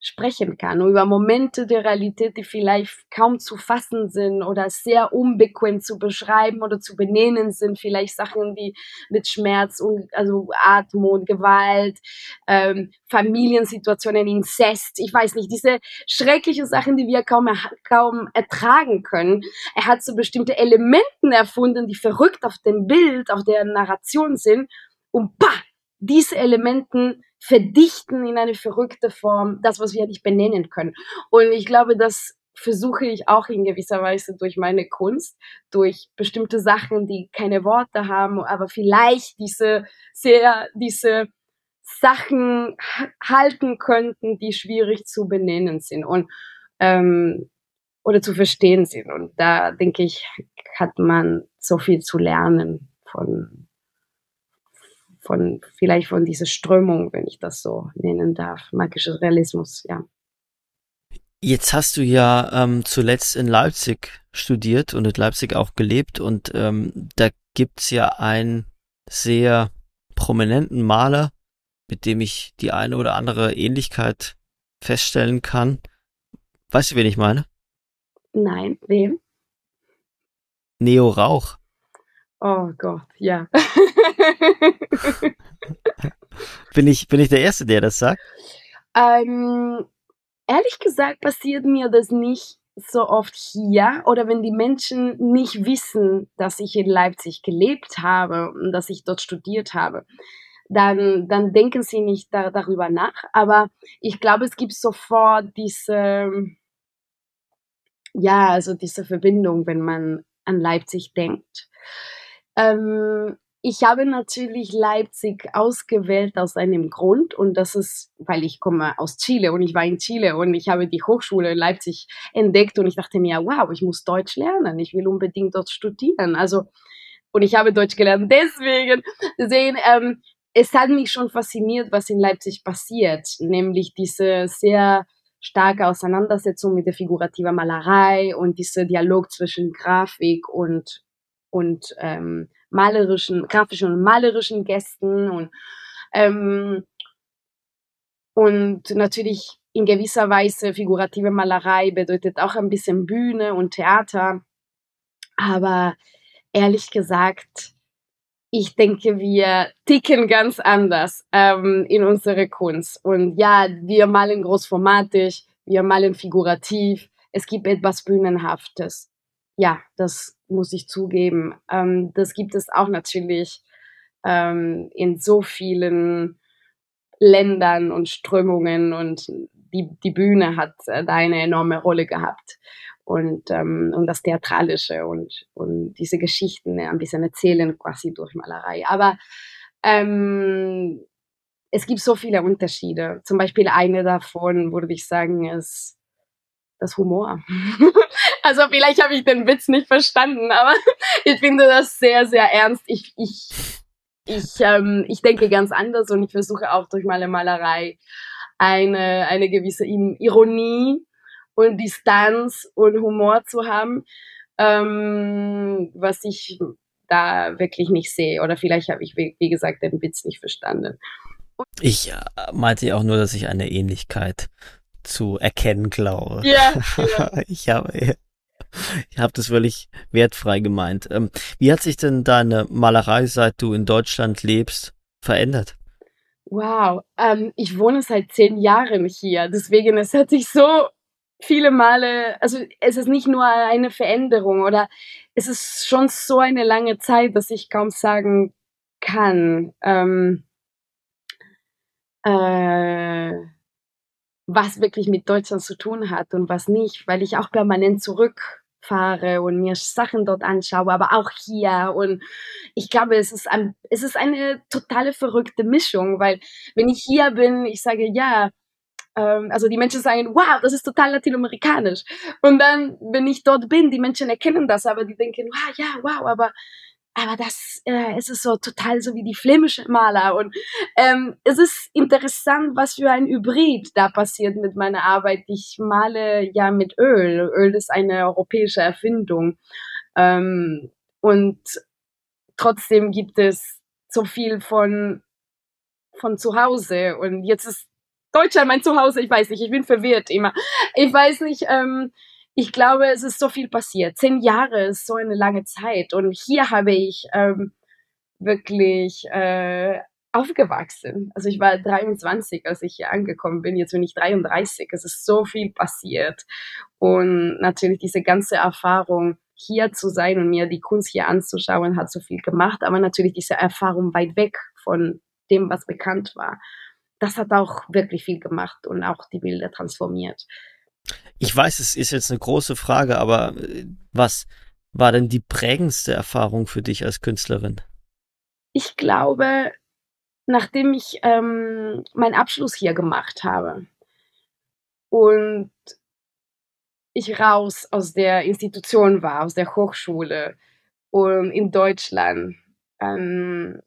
sprechen kann, über Momente der Realität, die vielleicht kaum zu fassen sind oder sehr unbequem zu beschreiben oder zu benennen sind, vielleicht Sachen, die mit Schmerz und also Atmung, Gewalt, ähm, Familiensituationen, Inzest, ich weiß nicht, diese schrecklichen Sachen, die wir kaum, kaum ertragen können. Er hat so bestimmte Elementen erfunden, die verrückt auf dem Bild, auf der Narration sind. Und bah, diese Elementen verdichten in eine verrückte Form das, was wir nicht benennen können. Und ich glaube, das versuche ich auch in gewisser Weise durch meine Kunst, durch bestimmte Sachen, die keine Worte haben, aber vielleicht diese sehr, diese Sachen halten könnten, die schwierig zu benennen sind und ähm, oder zu verstehen sind. Und da denke ich, hat man so viel zu lernen von von vielleicht von dieser Strömung, wenn ich das so nennen darf, magischer Realismus, ja. Jetzt hast du ja ähm, zuletzt in Leipzig studiert und in Leipzig auch gelebt und ähm, da gibt's ja einen sehr prominenten Maler, mit dem ich die eine oder andere Ähnlichkeit feststellen kann. Weißt du, wen ich meine? Nein, wem? Neo Rauch. Oh Gott, ja. *laughs* bin, ich, bin ich der Erste, der das sagt? Ähm, ehrlich gesagt passiert mir das nicht so oft hier oder wenn die Menschen nicht wissen, dass ich in Leipzig gelebt habe und dass ich dort studiert habe, dann, dann denken sie nicht da, darüber nach. Aber ich glaube, es gibt sofort diese, ja, also diese Verbindung, wenn man an Leipzig denkt. Ähm, ich habe natürlich Leipzig ausgewählt aus einem Grund und das ist, weil ich komme aus Chile und ich war in Chile und ich habe die Hochschule in Leipzig entdeckt und ich dachte mir, wow, ich muss Deutsch lernen, ich will unbedingt dort studieren. Also und ich habe Deutsch gelernt deswegen. Deswegen, ähm, es hat mich schon fasziniert, was in Leipzig passiert, nämlich diese sehr starke Auseinandersetzung mit der figurativen Malerei und dieser Dialog zwischen Grafik und und ähm, malerischen, grafischen und malerischen Gästen und ähm, und natürlich in gewisser Weise figurative Malerei bedeutet auch ein bisschen Bühne und Theater. Aber ehrlich gesagt, ich denke, wir ticken ganz anders ähm, in unsere Kunst. Und ja, wir malen großformatig, wir malen figurativ. Es gibt etwas Bühnenhaftes. Ja, das muss ich zugeben. Ähm, das gibt es auch natürlich ähm, in so vielen Ländern und Strömungen und die, die Bühne hat äh, da eine enorme Rolle gehabt und, ähm, und das Theatralische und, und diese Geschichten ein bisschen erzählen quasi durch Malerei. Aber ähm, es gibt so viele Unterschiede. Zum Beispiel eine davon würde ich sagen, ist das Humor. *laughs* also vielleicht habe ich den Witz nicht verstanden, aber *laughs* ich finde das sehr, sehr ernst. Ich, ich, ich, ähm, ich denke ganz anders und ich versuche auch durch meine Malerei eine, eine gewisse Ironie und Distanz und Humor zu haben, ähm, was ich da wirklich nicht sehe. Oder vielleicht habe ich, wie gesagt, den Witz nicht verstanden. Ich äh, meinte ja auch nur, dass ich eine Ähnlichkeit zu erkennen glaube. Ja. ja. *laughs* ich habe ich habe das völlig wertfrei gemeint. Ähm, wie hat sich denn deine Malerei, seit du in Deutschland lebst, verändert? Wow, ähm, ich wohne seit zehn Jahren hier, deswegen es hat sich so viele Male, also es ist nicht nur eine Veränderung oder es ist schon so eine lange Zeit, dass ich kaum sagen kann, ähm, äh, was wirklich mit Deutschland zu tun hat und was nicht, weil ich auch permanent zurückfahre und mir Sachen dort anschaue, aber auch hier. Und ich glaube, es ist, ein, es ist eine totale verrückte Mischung, weil wenn ich hier bin, ich sage, ja, ähm, also die Menschen sagen, wow, das ist total latinamerikanisch. Und dann, wenn ich dort bin, die Menschen erkennen das, aber die denken, wow, ja, wow, aber aber das äh, es ist so total so wie die flämische Maler und ähm, es ist interessant, was für ein Hybrid da passiert mit meiner Arbeit. Ich male ja mit Öl. Öl ist eine europäische Erfindung ähm, und trotzdem gibt es so viel von von zu Hause und jetzt ist Deutschland mein Zuhause, ich weiß nicht, ich bin verwirrt immer. Ich weiß nicht, ähm, ich glaube, es ist so viel passiert. Zehn Jahre ist so eine lange Zeit und hier habe ich ähm, wirklich äh, aufgewachsen. Also ich war 23, als ich hier angekommen bin. Jetzt bin ich 33. Es ist so viel passiert. Und natürlich diese ganze Erfahrung, hier zu sein und mir die Kunst hier anzuschauen, hat so viel gemacht. Aber natürlich diese Erfahrung weit weg von dem, was bekannt war das hat auch wirklich viel gemacht und auch die Bilder transformiert. Ich weiß, es ist jetzt eine große Frage, aber äh, was war denn die prägendste Erfahrung für dich als Künstlerin? Ich glaube, nachdem ich ähm, meinen Abschluss hier gemacht habe und ich raus aus der Institution war, aus der Hochschule und in Deutschland, ähm,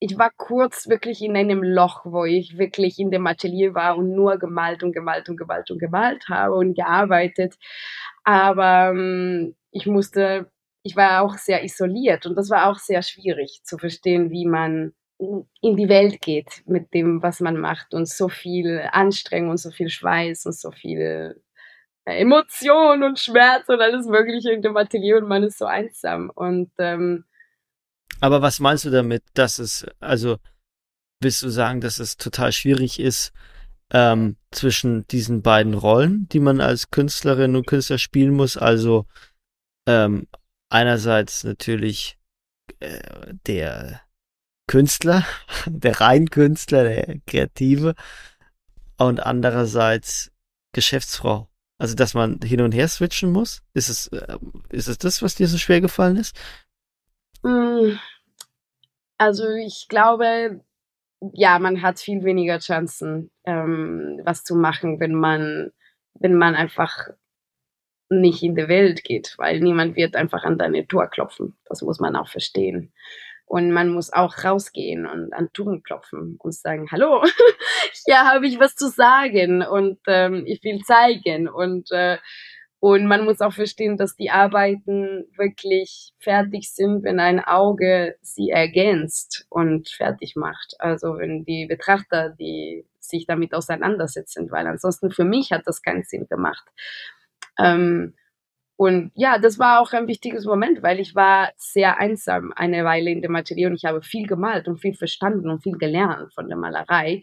ich war kurz wirklich in einem Loch, wo ich wirklich in dem Atelier war und nur gemalt und gemalt und gemalt und gemalt habe und gearbeitet. Aber ähm, ich musste, ich war auch sehr isoliert und das war auch sehr schwierig zu verstehen, wie man in die Welt geht mit dem, was man macht und so viel Anstrengung und so viel Schweiß und so viel äh, Emotion und Schmerz und alles Mögliche in dem Atelier und man ist so einsam und ähm, aber was meinst du damit, dass es, also willst du sagen, dass es total schwierig ist, ähm, zwischen diesen beiden Rollen, die man als Künstlerin und Künstler spielen muss, also ähm, einerseits natürlich äh, der Künstler, *laughs* der Reinkünstler, der Kreative und andererseits Geschäftsfrau. Also, dass man hin und her switchen muss? Ist es, äh, ist es das, was dir so schwer gefallen ist? Hm. Also ich glaube, ja, man hat viel weniger Chancen, ähm, was zu machen, wenn man, wenn man einfach nicht in die Welt geht, weil niemand wird einfach an deine Tor klopfen. Das muss man auch verstehen. Und man muss auch rausgehen und an Touren klopfen und sagen, hallo, *laughs* hier habe ich was zu sagen und ähm, ich will zeigen. Und äh, und man muss auch verstehen, dass die Arbeiten wirklich fertig sind, wenn ein Auge sie ergänzt und fertig macht. Also wenn die Betrachter, die sich damit auseinandersetzen, weil ansonsten für mich hat das keinen Sinn gemacht. Ähm, und ja, das war auch ein wichtiges Moment, weil ich war sehr einsam eine Weile in dem Atelier und ich habe viel gemalt und viel verstanden und viel gelernt von der Malerei.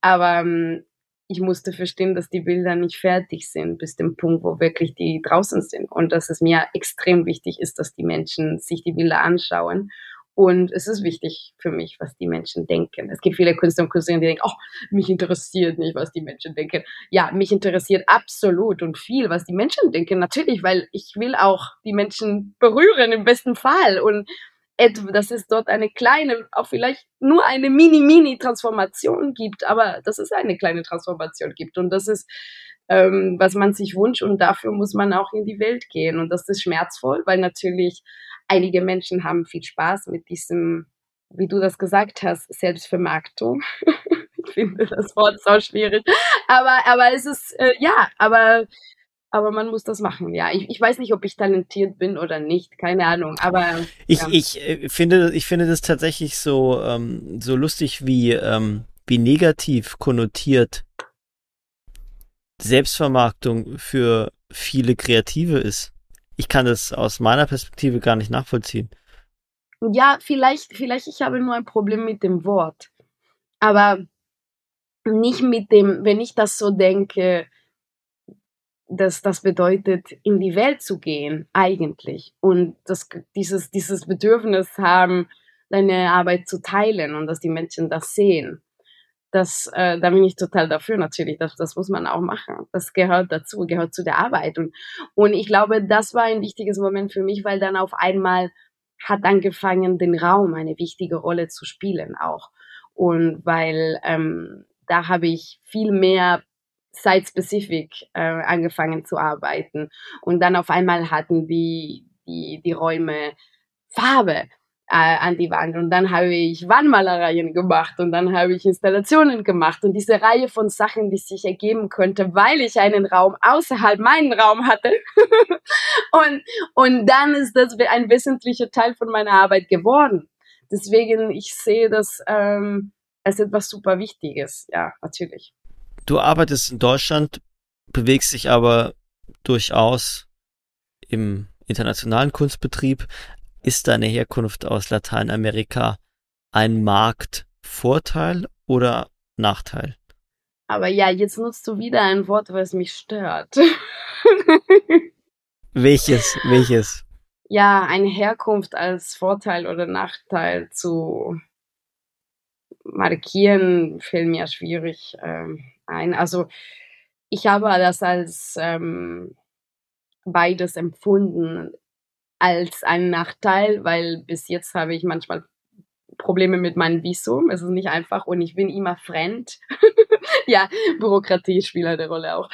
Aber ähm, ich musste verstehen, dass die Bilder nicht fertig sind bis dem Punkt, wo wirklich die draußen sind und dass es mir extrem wichtig ist, dass die Menschen sich die Bilder anschauen. Und es ist wichtig für mich, was die Menschen denken. Es gibt viele Künstler und Künstlerinnen, die denken, oh, mich interessiert nicht, was die Menschen denken. Ja, mich interessiert absolut und viel, was die Menschen denken. Natürlich, weil ich will auch die Menschen berühren im besten Fall. Und dass es dort eine kleine, auch vielleicht nur eine mini-mini-Transformation gibt, aber dass es eine kleine Transformation gibt und das ist, ähm, was man sich wünscht und dafür muss man auch in die Welt gehen und das ist schmerzvoll, weil natürlich einige Menschen haben viel Spaß mit diesem, wie du das gesagt hast, Selbstvermarktung. *laughs* ich finde das Wort so schwierig, aber, aber es ist, äh, ja, aber aber man muss das machen, ja. Ich, ich weiß nicht, ob ich talentiert bin oder nicht, keine Ahnung, aber. Ich, ja. ich äh, finde, ich finde das tatsächlich so, ähm, so lustig, wie, ähm, wie negativ konnotiert Selbstvermarktung für viele Kreative ist. Ich kann das aus meiner Perspektive gar nicht nachvollziehen. Ja, vielleicht, vielleicht ich habe nur ein Problem mit dem Wort. Aber nicht mit dem, wenn ich das so denke, dass das bedeutet, in die Welt zu gehen, eigentlich. Und das, dieses, dieses Bedürfnis haben, deine Arbeit zu teilen und dass die Menschen das sehen. Das, äh, da bin ich total dafür natürlich. Das, das muss man auch machen. Das gehört dazu, gehört zu der Arbeit. Und, und ich glaube, das war ein wichtiges Moment für mich, weil dann auf einmal hat angefangen, den Raum eine wichtige Rolle zu spielen auch. Und weil ähm, da habe ich viel mehr site-specific äh, angefangen zu arbeiten. Und dann auf einmal hatten die, die, die Räume Farbe äh, an die Wand. Und dann habe ich Wandmalereien gemacht und dann habe ich Installationen gemacht und diese Reihe von Sachen, die sich ergeben könnte, weil ich einen Raum außerhalb meinen Raum hatte. *laughs* und, und dann ist das ein wesentlicher Teil von meiner Arbeit geworden. Deswegen, ich sehe das ähm, als etwas super Wichtiges. Ja, natürlich. Du arbeitest in Deutschland, bewegst dich aber durchaus im internationalen Kunstbetrieb. Ist deine Herkunft aus Lateinamerika ein Marktvorteil oder Nachteil? Aber ja, jetzt nutzt du wieder ein Wort, was mich stört. *laughs* welches? Welches? Ja, eine Herkunft als Vorteil oder Nachteil zu markieren, fällt mir schwierig ähm, ein. Also ich habe das als ähm, beides empfunden als einen Nachteil, weil bis jetzt habe ich manchmal Probleme mit meinem Visum. Es ist nicht einfach und ich bin immer fremd. *laughs* ja, Bürokratie spielt eine Rolle auch.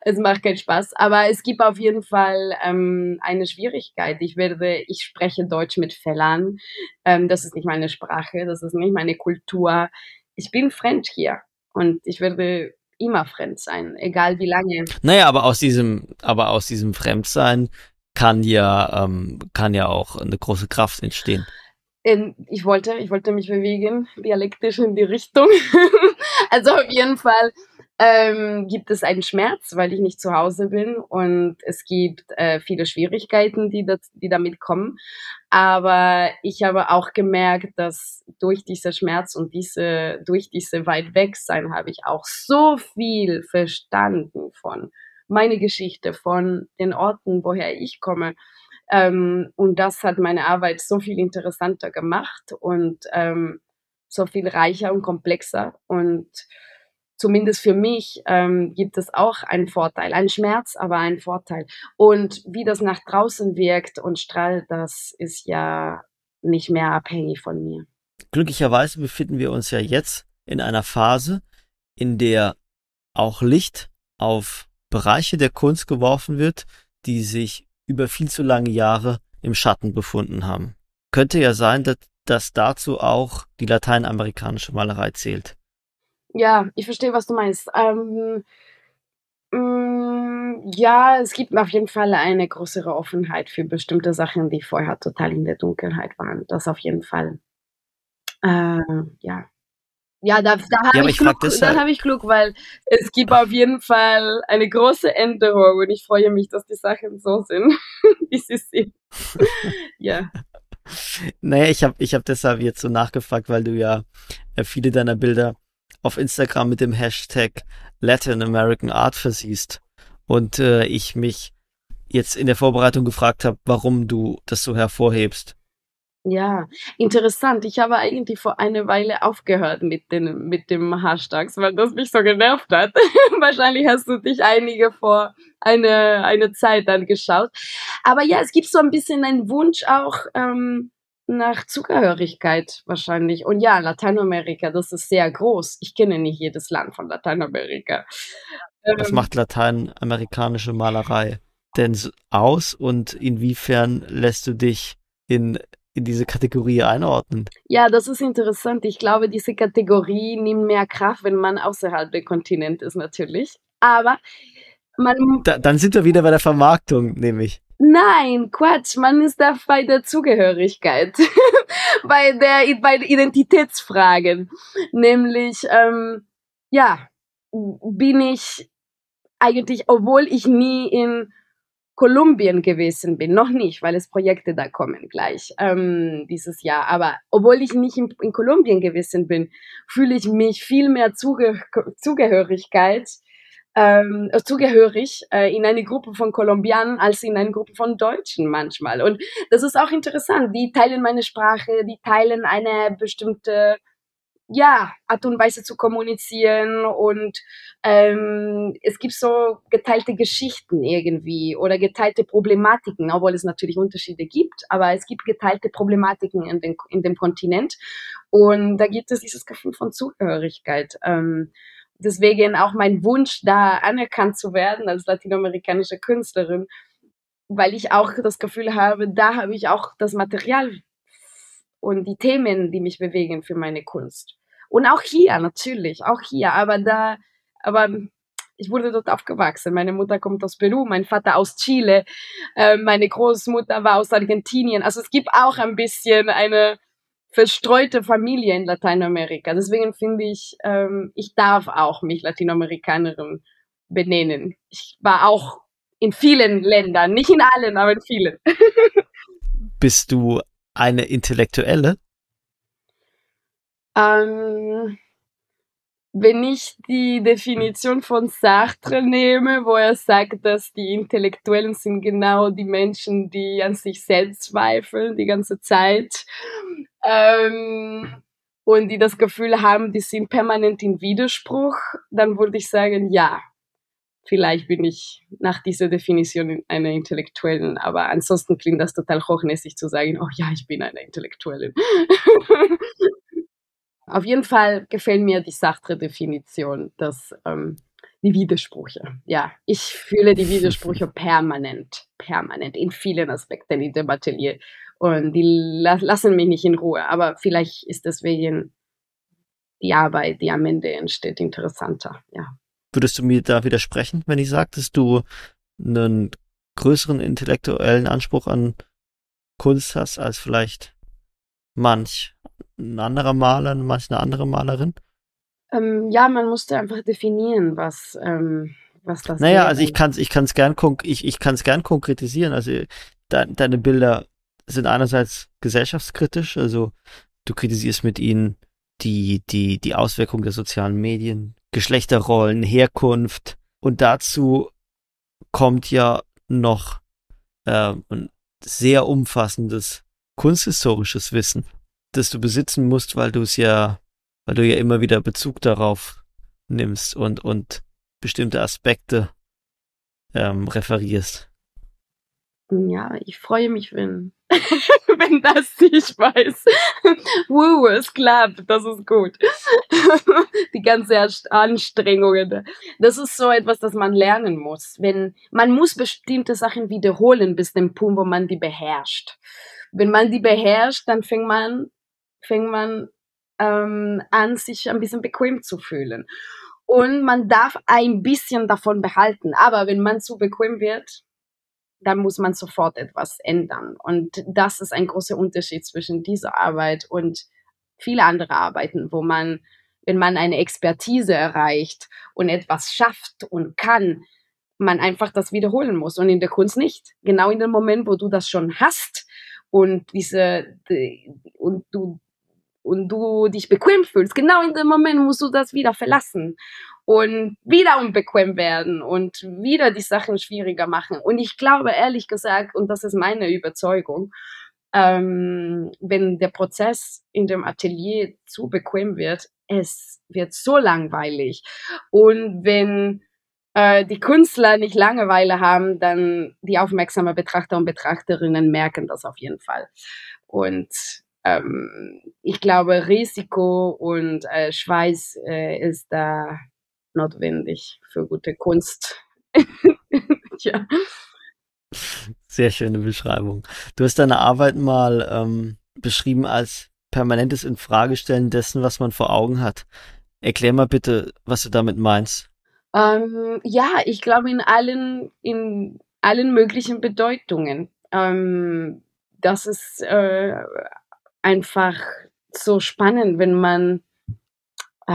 Es macht keinen Spaß, aber es gibt auf jeden Fall ähm, eine Schwierigkeit. Ich werde, ich spreche Deutsch mit Fellern. Ähm, das ist nicht meine Sprache, das ist nicht meine Kultur. Ich bin fremd hier und ich werde immer fremd sein, egal wie lange. Naja, aber aus diesem, aber aus diesem Fremdsein kann ja, ähm, kann ja auch eine große Kraft entstehen ich wollte, ich wollte mich bewegen, dialektisch in die Richtung. *laughs* also auf jeden Fall ähm, gibt es einen Schmerz, weil ich nicht zu Hause bin und es gibt äh, viele Schwierigkeiten, die, das, die damit kommen. Aber ich habe auch gemerkt, dass durch diesen Schmerz und diese, durch diese weit weg sein, habe ich auch so viel verstanden von meine Geschichte, von den Orten, woher ich komme. Ähm, und das hat meine Arbeit so viel interessanter gemacht und ähm, so viel reicher und komplexer. Und zumindest für mich ähm, gibt es auch einen Vorteil, einen Schmerz, aber einen Vorteil. Und wie das nach draußen wirkt und strahlt, das ist ja nicht mehr abhängig von mir. Glücklicherweise befinden wir uns ja jetzt in einer Phase, in der auch Licht auf Bereiche der Kunst geworfen wird, die sich über viel zu lange Jahre im Schatten befunden haben. Könnte ja sein, dass, dass dazu auch die lateinamerikanische Malerei zählt. Ja, ich verstehe, was du meinst. Ähm, mh, mm, ja, es gibt auf jeden Fall eine größere Offenheit für bestimmte Sachen, die vorher total in der Dunkelheit waren. Das auf jeden Fall. Äh, ja. Ja, da, da habe ja, ich, Glück, da hab ich Glück, weil es gibt auf jeden Fall eine große Änderung und ich freue mich, dass die Sachen so sind, *laughs* wie sie sind. *laughs* ja. Naja, ich habe ich hab deshalb jetzt so nachgefragt, weil du ja äh, viele deiner Bilder auf Instagram mit dem Hashtag Latin American Art versiehst. Und äh, ich mich jetzt in der Vorbereitung gefragt habe, warum du das so hervorhebst. Ja, interessant. Ich habe eigentlich vor einer Weile aufgehört mit den mit dem Hashtags, weil das mich so genervt hat. *laughs* Wahrscheinlich hast du dich einige vor eine eine Zeit angeschaut. Aber ja, es gibt so ein bisschen einen Wunsch auch ähm, nach Zugehörigkeit wahrscheinlich. Und ja, Lateinamerika, das ist sehr groß. Ich kenne nicht jedes Land von Lateinamerika. Was ähm, macht lateinamerikanische Malerei denn aus und inwiefern lässt du dich in in diese Kategorie einordnen? Ja, das ist interessant. Ich glaube, diese Kategorie nimmt mehr Kraft, wenn man außerhalb der Kontinent ist, natürlich. Aber man. Da, dann sind wir wieder bei der Vermarktung, nämlich. Nein, Quatsch, man ist da bei der Zugehörigkeit, *laughs* bei der bei Identitätsfragen. Nämlich, ähm, ja, bin ich eigentlich, obwohl ich nie in Kolumbien gewesen bin, noch nicht, weil es Projekte da kommen gleich ähm, dieses Jahr. Aber obwohl ich nicht in, in Kolumbien gewesen bin, fühle ich mich viel mehr Zuge Zugehörigkeit ähm, zugehörig äh, in eine Gruppe von Kolumbianern als in eine Gruppe von Deutschen manchmal. Und das ist auch interessant. Die teilen meine Sprache, die teilen eine bestimmte ja, Art und Weise zu kommunizieren und ähm, es gibt so geteilte Geschichten irgendwie oder geteilte Problematiken, obwohl es natürlich Unterschiede gibt, aber es gibt geteilte Problematiken in, den, in dem Kontinent und da gibt es dieses Gefühl von Zugehörigkeit. Ähm, deswegen auch mein Wunsch, da anerkannt zu werden als latinamerikanische Künstlerin, weil ich auch das Gefühl habe, da habe ich auch das Material und die Themen, die mich bewegen für meine Kunst. Und auch hier, natürlich, auch hier, aber da, aber ich wurde dort aufgewachsen. Meine Mutter kommt aus Peru, mein Vater aus Chile, äh, meine Großmutter war aus Argentinien. Also es gibt auch ein bisschen eine verstreute Familie in Lateinamerika. Deswegen finde ich, ähm, ich darf auch mich Latinamerikanerin benennen. Ich war auch in vielen Ländern, nicht in allen, aber in vielen. *laughs* Bist du eine Intellektuelle? Ähm, wenn ich die Definition von Sartre nehme, wo er sagt, dass die Intellektuellen sind genau die Menschen, die an sich selbst zweifeln die ganze Zeit ähm, und die das Gefühl haben, die sind permanent in Widerspruch, dann würde ich sagen, ja, vielleicht bin ich nach dieser Definition eine Intellektuellen, aber ansonsten klingt das total hochnäsig zu sagen, oh ja, ich bin eine Intellektuelle. *laughs* Auf jeden Fall gefällt mir die Sartre-Definition, dass ähm, die Widersprüche. Ja, ich fühle die Widersprüche permanent, permanent in vielen Aspekten in dem Atelier und die la lassen mich nicht in Ruhe. Aber vielleicht ist deswegen die Arbeit, die am Ende entsteht, interessanter. Ja. Würdest du mir da widersprechen, wenn ich sage, dass du einen größeren intellektuellen Anspruch an Kunst hast als vielleicht manch ein anderer Maler, manch eine andere Malerin? Ähm, ja, man musste einfach definieren, was, ähm, was das Naja, wäre. also ich kann es ich kann's gern, ich, ich kann's gern konkretisieren. Also de, deine Bilder sind einerseits gesellschaftskritisch, also du kritisierst mit ihnen die, die, die Auswirkung der sozialen Medien, Geschlechterrollen, Herkunft und dazu kommt ja noch äh, ein sehr umfassendes kunsthistorisches Wissen das du besitzen musst, weil du es ja, weil du ja immer wieder Bezug darauf nimmst und, und bestimmte Aspekte ähm, referierst. Ja, ich freue mich, wenn, *laughs* *laughs* wenn das ich weiß. Wuh, es klappt, das ist gut. *laughs* Die ganze Anstrengungen. Das ist so etwas, das man lernen muss. Wenn, man muss bestimmte Sachen wiederholen bis dem Punkt, wo man die beherrscht. Wenn man die beherrscht, dann fängt man fängt man ähm, an, sich ein bisschen bequem zu fühlen. Und man darf ein bisschen davon behalten. Aber wenn man zu bequem wird, dann muss man sofort etwas ändern. Und das ist ein großer Unterschied zwischen dieser Arbeit und viele andere Arbeiten, wo man, wenn man eine Expertise erreicht und etwas schafft und kann, man einfach das wiederholen muss und in der Kunst nicht. Genau in dem Moment, wo du das schon hast und diese die, und du und du dich bequem fühlst, genau in dem Moment musst du das wieder verlassen und wieder unbequem werden und wieder die Sachen schwieriger machen. Und ich glaube ehrlich gesagt, und das ist meine Überzeugung, ähm, wenn der Prozess in dem Atelier zu bequem wird, es wird so langweilig. Und wenn äh, die Künstler nicht Langeweile haben, dann die aufmerksamen Betrachter und Betrachterinnen merken das auf jeden Fall. Und ähm, ich glaube, Risiko und äh, Schweiß äh, ist da notwendig für gute Kunst. *laughs* ja. Sehr schöne Beschreibung. Du hast deine Arbeit mal ähm, beschrieben als permanentes Infragestellen dessen, was man vor Augen hat. Erklär mal bitte, was du damit meinst. Ähm, ja, ich glaube in allen, in allen möglichen Bedeutungen. Ähm, das ist äh, einfach so spannend, wenn man, äh,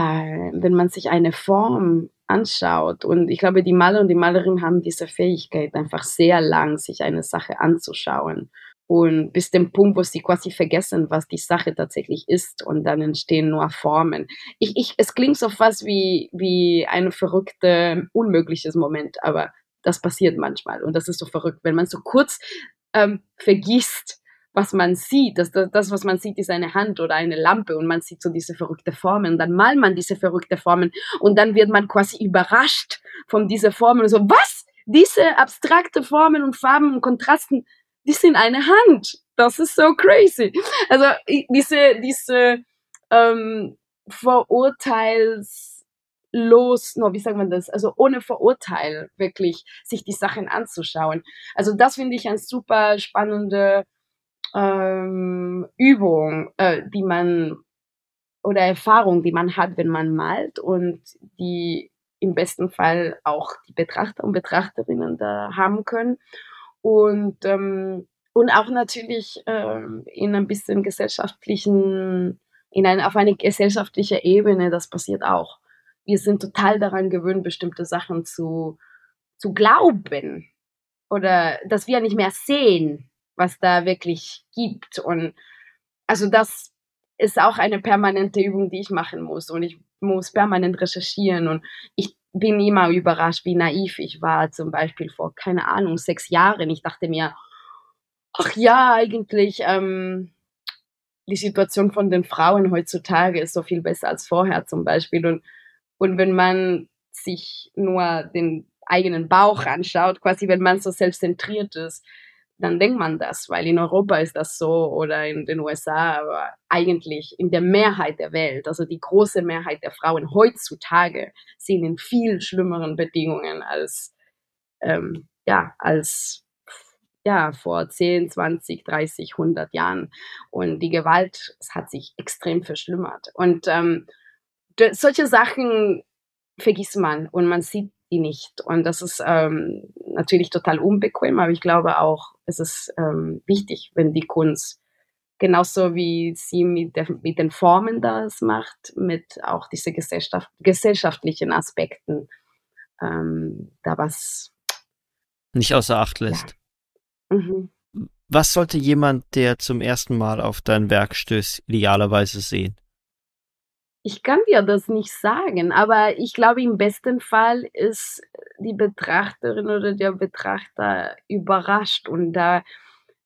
wenn man sich eine Form anschaut. Und ich glaube, die Maler und die Malerin haben diese Fähigkeit, einfach sehr lang sich eine Sache anzuschauen und bis dem Punkt, wo sie quasi vergessen, was die Sache tatsächlich ist und dann entstehen nur Formen. Ich, ich, es klingt so fast wie, wie ein verrückte, unmögliches Moment, aber das passiert manchmal und das ist so verrückt, wenn man so kurz ähm, vergisst, was man sieht. Das, das, was man sieht, ist eine Hand oder eine Lampe und man sieht so diese verrückte Formen. Dann malt man diese verrückte Formen und dann wird man quasi überrascht von dieser Formen und so, was? Diese abstrakte Formen und Farben und Kontrasten, die sind eine Hand. Das ist so crazy. Also diese, diese ähm, Verurteils los, no, wie sagt man das? Also ohne Verurteil wirklich sich die Sachen anzuschauen. Also das finde ich eine super spannende ähm, Übung, äh, die man oder Erfahrung, die man hat, wenn man malt und die im besten Fall auch die Betrachter und Betrachterinnen da haben können und, ähm, und auch natürlich ähm, in ein bisschen gesellschaftlichen, in ein, auf eine gesellschaftliche Ebene, das passiert auch. Wir sind total daran gewöhnt, bestimmte Sachen zu, zu glauben oder dass wir nicht mehr sehen, was da wirklich gibt. Und also das ist auch eine permanente Übung, die ich machen muss. Und ich muss permanent recherchieren. Und ich bin immer überrascht, wie naiv ich war, zum Beispiel vor, keine Ahnung, sechs Jahren. Ich dachte mir, ach ja, eigentlich, ähm, die Situation von den Frauen heutzutage ist so viel besser als vorher zum Beispiel. Und, und wenn man sich nur den eigenen Bauch anschaut, quasi wenn man so selbstzentriert ist, dann denkt man das, weil in Europa ist das so oder in den USA, aber eigentlich in der Mehrheit der Welt, also die große Mehrheit der Frauen heutzutage sind in viel schlimmeren Bedingungen als, ähm, ja, als ja, vor 10, 20, 30, 100 Jahren. Und die Gewalt hat sich extrem verschlimmert. Und ähm, solche Sachen vergisst man und man sieht die nicht. Und das ist ähm, natürlich total unbequem, aber ich glaube auch, es ist ähm, wichtig, wenn die Kunst genauso wie sie mit, der, mit den Formen das macht, mit auch diese Gesellschaft, gesellschaftlichen Aspekten ähm, da was nicht außer Acht lässt. Ja. Mhm. Was sollte jemand, der zum ersten Mal auf dein Werk stößt, idealerweise sehen? Ich kann dir das nicht sagen, aber ich glaube, im besten Fall ist die Betrachterin oder der Betrachter überrascht und da,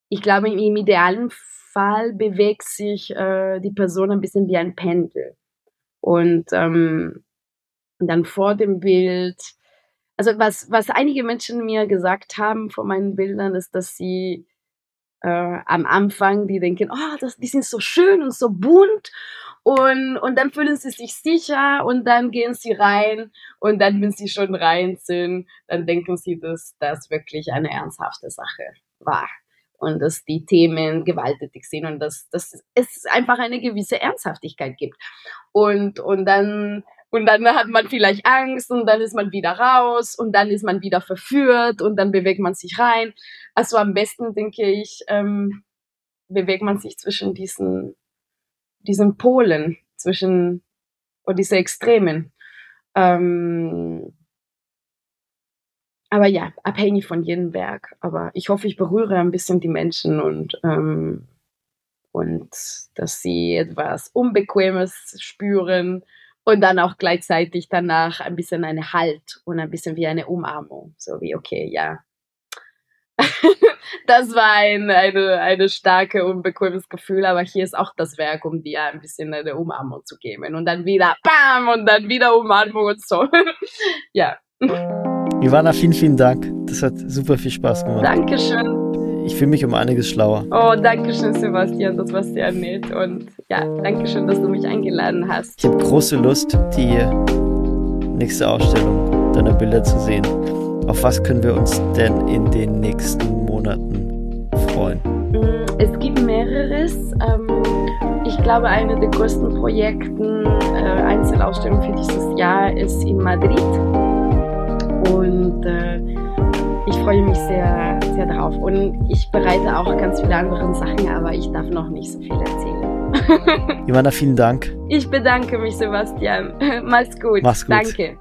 ich glaube, im idealen Fall bewegt sich äh, die Person ein bisschen wie ein Pendel. Und ähm, dann vor dem Bild, also was, was einige Menschen mir gesagt haben von meinen Bildern, ist, dass sie äh, am Anfang, die denken, oh, das, die sind so schön und so bunt und, und dann fühlen sie sich sicher und dann gehen sie rein und dann, wenn sie schon rein sind, dann denken sie, dass das wirklich eine ernsthafte Sache war und dass die Themen gewalttätig sind und dass, dass es einfach eine gewisse Ernsthaftigkeit gibt. Und, und dann und dann hat man vielleicht Angst und dann ist man wieder raus und dann ist man wieder verführt und dann bewegt man sich rein. Also am besten, denke ich, ähm, bewegt man sich zwischen diesen diesen Polen zwischen oder diese Extremen. Ähm, aber ja, abhängig von jedem Werk. Aber ich hoffe, ich berühre ein bisschen die Menschen und, ähm, und dass sie etwas Unbequemes spüren und dann auch gleichzeitig danach ein bisschen eine Halt und ein bisschen wie eine Umarmung. So wie, okay, ja, *laughs* das war ein eine, eine starke, unbequemes Gefühl, aber hier ist auch das Werk, um dir ein bisschen eine Umarmung zu geben. Und dann wieder BAM und dann wieder Umarmung und so. *laughs* ja. Ivana, vielen, vielen Dank. Das hat super viel Spaß gemacht. Dankeschön. Ich fühle mich um einiges schlauer. Oh, danke schön, Sebastian. Das war sehr nett. Und ja, danke schön, dass du mich eingeladen hast. Ich habe große Lust, die nächste Ausstellung deiner Bilder zu sehen. Auf was können wir uns denn in den nächsten Monaten freuen? Es gibt mehreres. Ähm, ich glaube, eine der größten Projekten, äh, Einzelausstellung für dieses Jahr ist in Madrid. Und äh, ich freue mich sehr, sehr darauf. Und ich bereite auch ganz viele andere Sachen, aber ich darf noch nicht so viel erzählen. *laughs* Ivana, vielen Dank. Ich bedanke mich, Sebastian. *laughs* Mach's gut. Mach's gut. Danke.